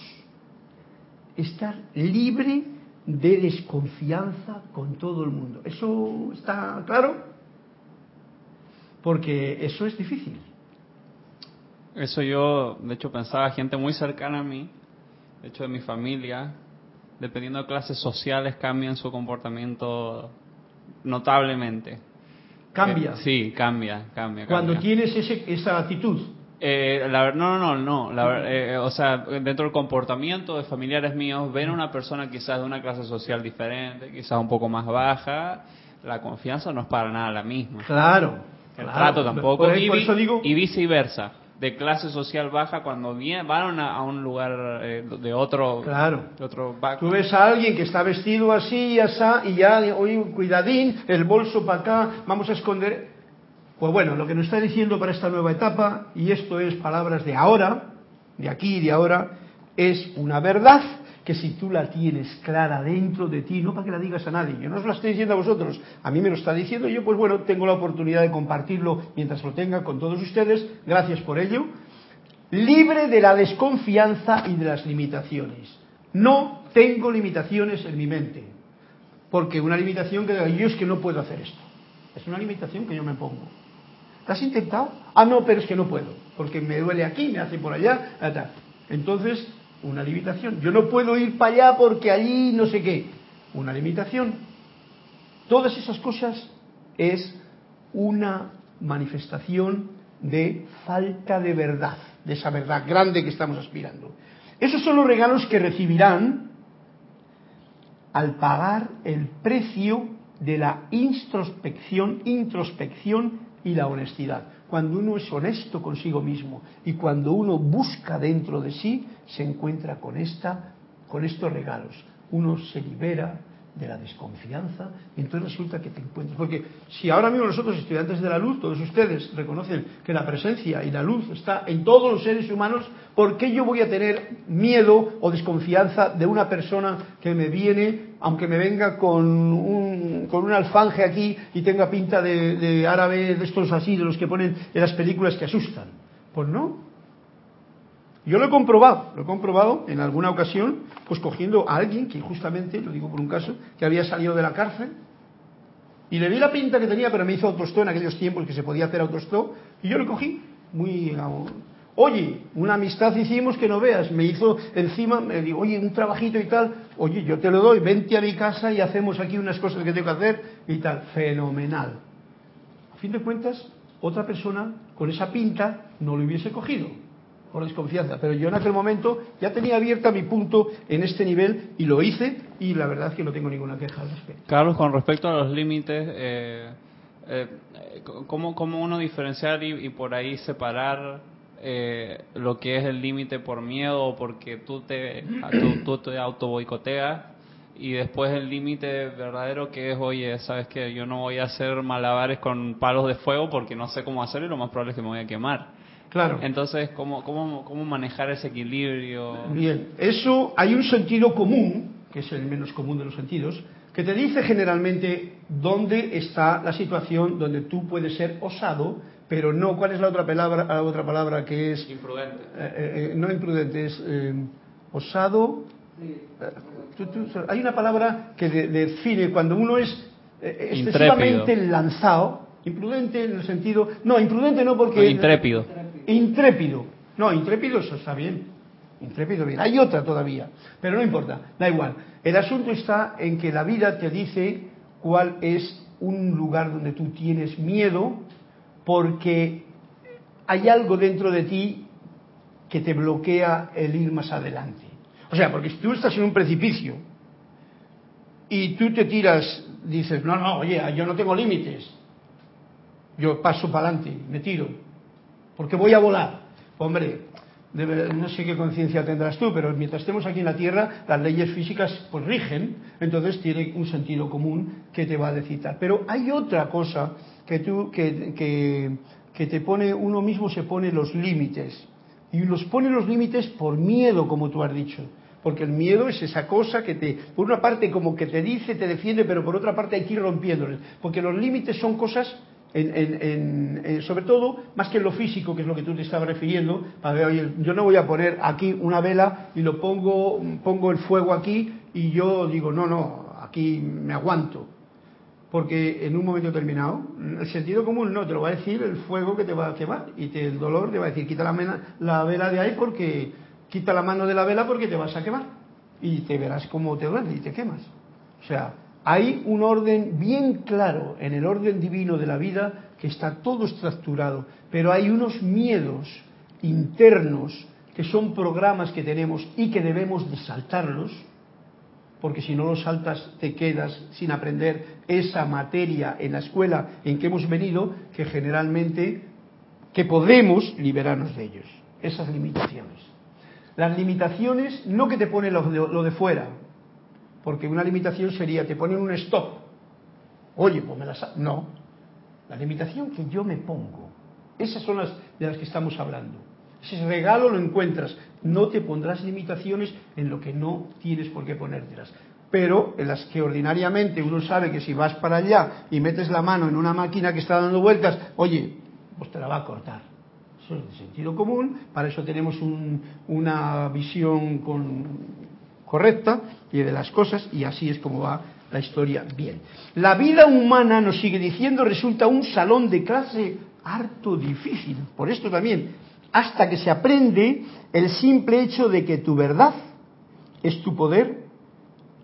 estar libre de desconfianza con todo el mundo. ¿Eso está claro? Porque eso es difícil. Eso yo, de hecho, pensaba gente muy cercana a mí, de hecho de mi familia, dependiendo de clases sociales, cambian su comportamiento notablemente. Cambia. Eh, sí, cambia, cambia. Cuando tienes ese, esa actitud. Eh, la, no, no, no, no. Eh, o sea, dentro del comportamiento de familiares míos, ven a una persona quizás de una clase social diferente, quizás un poco más baja, la confianza no es para nada la misma. Claro. El trato tampoco. y, viceversa. De clase social baja, cuando van a, un lugar eh, de otro. Claro. De otro Tú ves a alguien que está vestido así y así, y ya, oye, cuidadín, el bolso para acá, vamos a esconder pues bueno, lo que nos está diciendo para esta nueva etapa, y esto es palabras de ahora, de aquí y de ahora, es una verdad que si tú la tienes clara dentro de ti, no para que la digas a nadie, yo no os la estoy diciendo a vosotros, a mí me lo está diciendo, yo pues bueno, tengo la oportunidad de compartirlo mientras lo tenga con todos ustedes, gracias por ello, libre de la desconfianza y de las limitaciones. No tengo limitaciones en mi mente, porque una limitación que yo es que no puedo hacer esto, es una limitación que yo me pongo. ¿Te has intentado? Ah, no, pero es que no puedo, porque me duele aquí, me hace por allá. Entonces, una limitación. Yo no puedo ir para allá porque allí no sé qué. Una limitación. Todas esas cosas es una manifestación de falta de verdad, de esa verdad grande que estamos aspirando. Esos son los regalos que recibirán al pagar el precio de la introspección, introspección y la honestidad. Cuando uno es honesto consigo mismo y cuando uno busca dentro de sí, se encuentra con esta, con estos regalos. Uno se libera de la desconfianza, y entonces resulta que te encuentras. Porque si ahora mismo nosotros, estudiantes de la luz, todos ustedes reconocen que la presencia y la luz está en todos los seres humanos, ¿por qué yo voy a tener miedo o desconfianza de una persona que me viene, aunque me venga con un, con un alfanje aquí y tenga pinta de, de árabe, de estos así, de los que ponen en las películas que asustan? Pues no, yo lo he comprobado, lo he comprobado en alguna ocasión, pues cogiendo a alguien que justamente, lo digo por un caso, que había salido de la cárcel y le vi la pinta que tenía, pero me hizo autostop en aquellos tiempos que se podía hacer autostop y yo lo cogí muy... Oye, una amistad hicimos que no veas, me hizo encima, me digo, oye, un trabajito y tal, oye, yo te lo doy, vente a mi casa y hacemos aquí unas cosas que tengo que hacer y tal, fenomenal. A fin de cuentas, otra persona con esa pinta no lo hubiese cogido por desconfianza. Pero yo en aquel momento ya tenía abierta mi punto en este nivel y lo hice y la verdad es que no tengo ninguna queja al respecto. Carlos, con respecto a los límites, eh, eh, ¿cómo, uno diferenciar y, por ahí separar eh, lo que es el límite por miedo o porque tú te, tú, te auto boicoteas y después el límite verdadero que es, oye, sabes que yo no voy a hacer malabares con palos de fuego porque no sé cómo hacerlo y lo más probable es que me voy a quemar. Claro. Entonces, ¿cómo, cómo, cómo manejar ese equilibrio? Bien, eso hay un sentido común, que es el menos común de los sentidos, que te dice generalmente dónde está la situación donde tú puedes ser osado, pero no, ¿cuál es la otra palabra, la otra palabra que es? Imprudente. Eh, eh, eh, no imprudente, es osado. hay una palabra que define cuando uno es excesivamente lanzado, imprudente en el sentido, no, imprudente no porque... intrépido. Intrépido. No, intrépido eso está bien. Intrépido bien. Hay otra todavía. Pero no importa, da igual. El asunto está en que la vida te dice cuál es un lugar donde tú tienes miedo porque hay algo dentro de ti que te bloquea el ir más adelante. O sea, porque si tú estás en un precipicio y tú te tiras, dices, no, no, oye, yo no tengo límites, yo paso para adelante, me tiro, porque voy a volar. Hombre, no sé qué conciencia tendrás tú, pero mientras estemos aquí en la Tierra, las leyes físicas pues rigen, entonces tiene un sentido común que te va a decir Pero hay otra cosa que tú, que, que, que te pone, uno mismo se pone los límites. Y los pone los límites por miedo, como tú has dicho. Porque el miedo es esa cosa que te, por una parte como que te dice, te defiende, pero por otra parte hay que ir rompiéndoles. Porque los límites son cosas en, sobre todo, más que en lo físico, que es lo que tú te estabas refiriendo, para oye, yo no voy a poner aquí una vela y lo pongo, pongo el fuego aquí y yo digo, no, no, aquí me aguanto. Porque en un momento determinado, el sentido común no, te lo va a decir el fuego que te va a quemar y te, el dolor te va a decir, quita la, la vela de ahí porque, quita la mano de la vela porque te vas a quemar. Y te verás cómo te duele y te quemas. O sea, hay un orden bien claro en el orden divino de la vida que está todo estructurado, pero hay unos miedos internos que son programas que tenemos y que debemos de saltarlos, porque si no los saltas te quedas sin aprender esa materia en la escuela en que hemos venido, que generalmente que podemos liberarnos de ellos, esas limitaciones. Las limitaciones no que te pone lo de, lo de fuera, porque una limitación sería, te ponen un stop. Oye, pues me las... No. La limitación que yo me pongo. Esas son las de las que estamos hablando. Ese regalo lo encuentras. No te pondrás limitaciones en lo que no tienes por qué ponértelas. Pero en las que ordinariamente uno sabe que si vas para allá y metes la mano en una máquina que está dando vueltas, oye, pues te la va a cortar. Eso es de sentido común. Para eso tenemos una visión con correcta y de las cosas y así es como va la historia bien. La vida humana, nos sigue diciendo, resulta un salón de clase harto difícil. Por esto también, hasta que se aprende el simple hecho de que tu verdad es tu poder,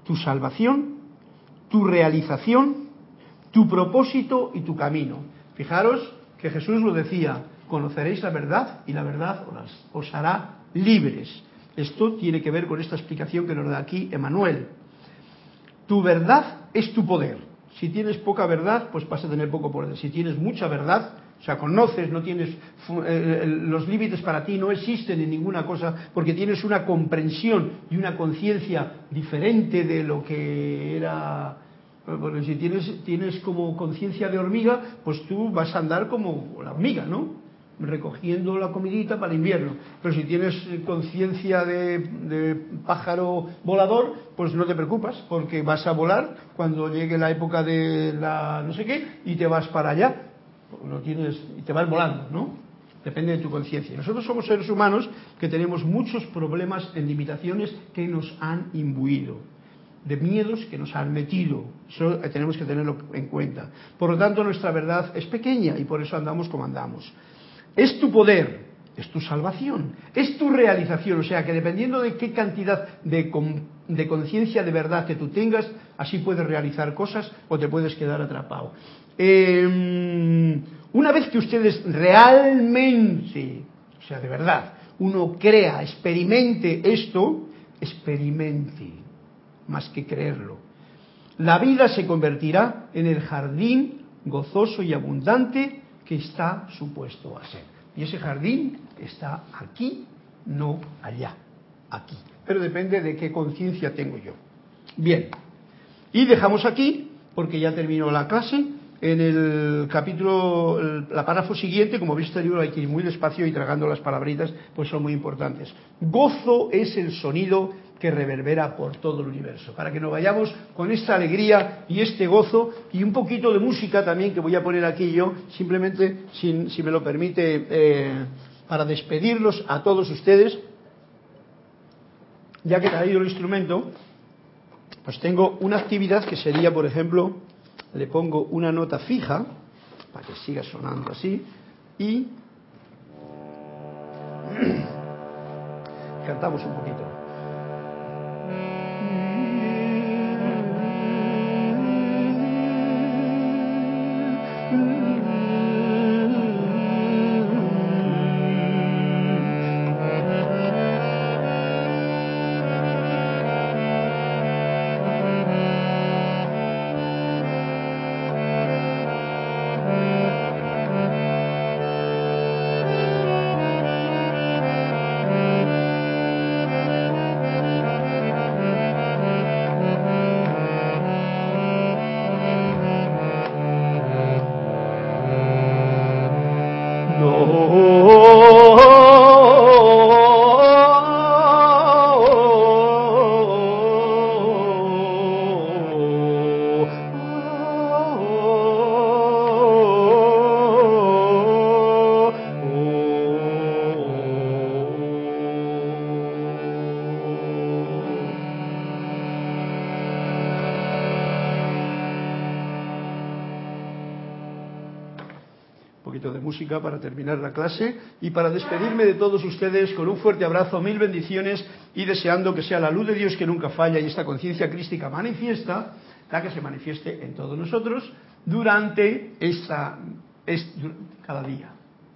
tu salvación, tu realización, tu propósito y tu camino. Fijaros que Jesús lo decía, conoceréis la verdad y la verdad os hará libres. Esto tiene que ver con esta explicación que nos da aquí Emanuel. Tu verdad es tu poder. Si tienes poca verdad, pues vas a tener poco poder. Si tienes mucha verdad, O sea, conoces, no tienes eh, los límites para ti no existen en ninguna cosa porque tienes una comprensión y una conciencia diferente de lo que era. Porque si tienes, tienes como conciencia de hormiga, pues tú vas a andar como la hormiga, ¿no? Recogiendo la comidita para invierno. Pero si tienes conciencia de, pájaro volador, pues no te preocupas, porque vas a volar cuando llegue la época de la no sé qué y te vas para allá. Lo tienes y te vas volando, ¿no? Depende de tu conciencia. Nosotros somos seres humanos que tenemos muchos problemas en limitaciones que nos han imbuido, de miedos que nos han metido. Eso tenemos que tenerlo en cuenta. Por lo tanto, nuestra verdad es pequeña y por eso andamos como andamos. Es tu poder, es tu salvación, es tu realización. O sea que dependiendo de qué cantidad de, conciencia de verdad que tú tengas, así puedes realizar cosas o te puedes quedar atrapado. Eh, una vez que ustedes realmente, o sea, de verdad, uno crea, experimente esto, experimente, más que creerlo. La vida se convertirá en el jardín gozoso y abundante que está supuesto a ser. Y ese jardín está aquí, no allá, aquí. Pero depende de qué conciencia tengo yo. Bien, y dejamos aquí, porque ya terminó la clase. En el capítulo, el, la párrafo siguiente, como veis, este libro hay que ir muy despacio y tragando las palabritas, pues son muy importantes. Gozo es el sonido que reverbera por todo el universo. Para que nos vayamos con esta alegría y este gozo y un poquito de música también que voy a poner aquí yo, simplemente, si, si me lo permite, eh, para despedirlos a todos ustedes, ya que traído el instrumento, pues tengo una actividad que sería, por ejemplo, le pongo una nota fija, para que siga sonando así, y cantamos un poquito. Mm-hmm. Para terminar la clase y para despedirme de todos ustedes con un fuerte abrazo, mil bendiciones y deseando que sea la luz de Dios que nunca falla y esta conciencia crística manifiesta, la que se manifieste en todos nosotros durante esta, cada día,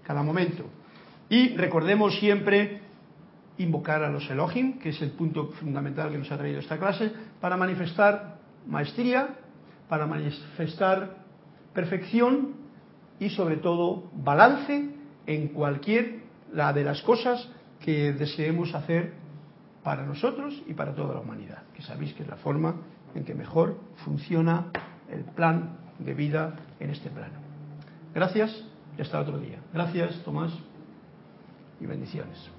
cada momento. Y recordemos siempre invocar a los Elohim, que es el punto fundamental que nos ha traído esta clase, para manifestar maestría, para manifestar perfección y sobre todo balance en cualquier la de las cosas que deseemos hacer para nosotros y para toda la humanidad, que sabéis que es la forma en que mejor funciona el plan de vida en este plano. Gracias y hasta otro día. Gracias, Tomás, y bendiciones.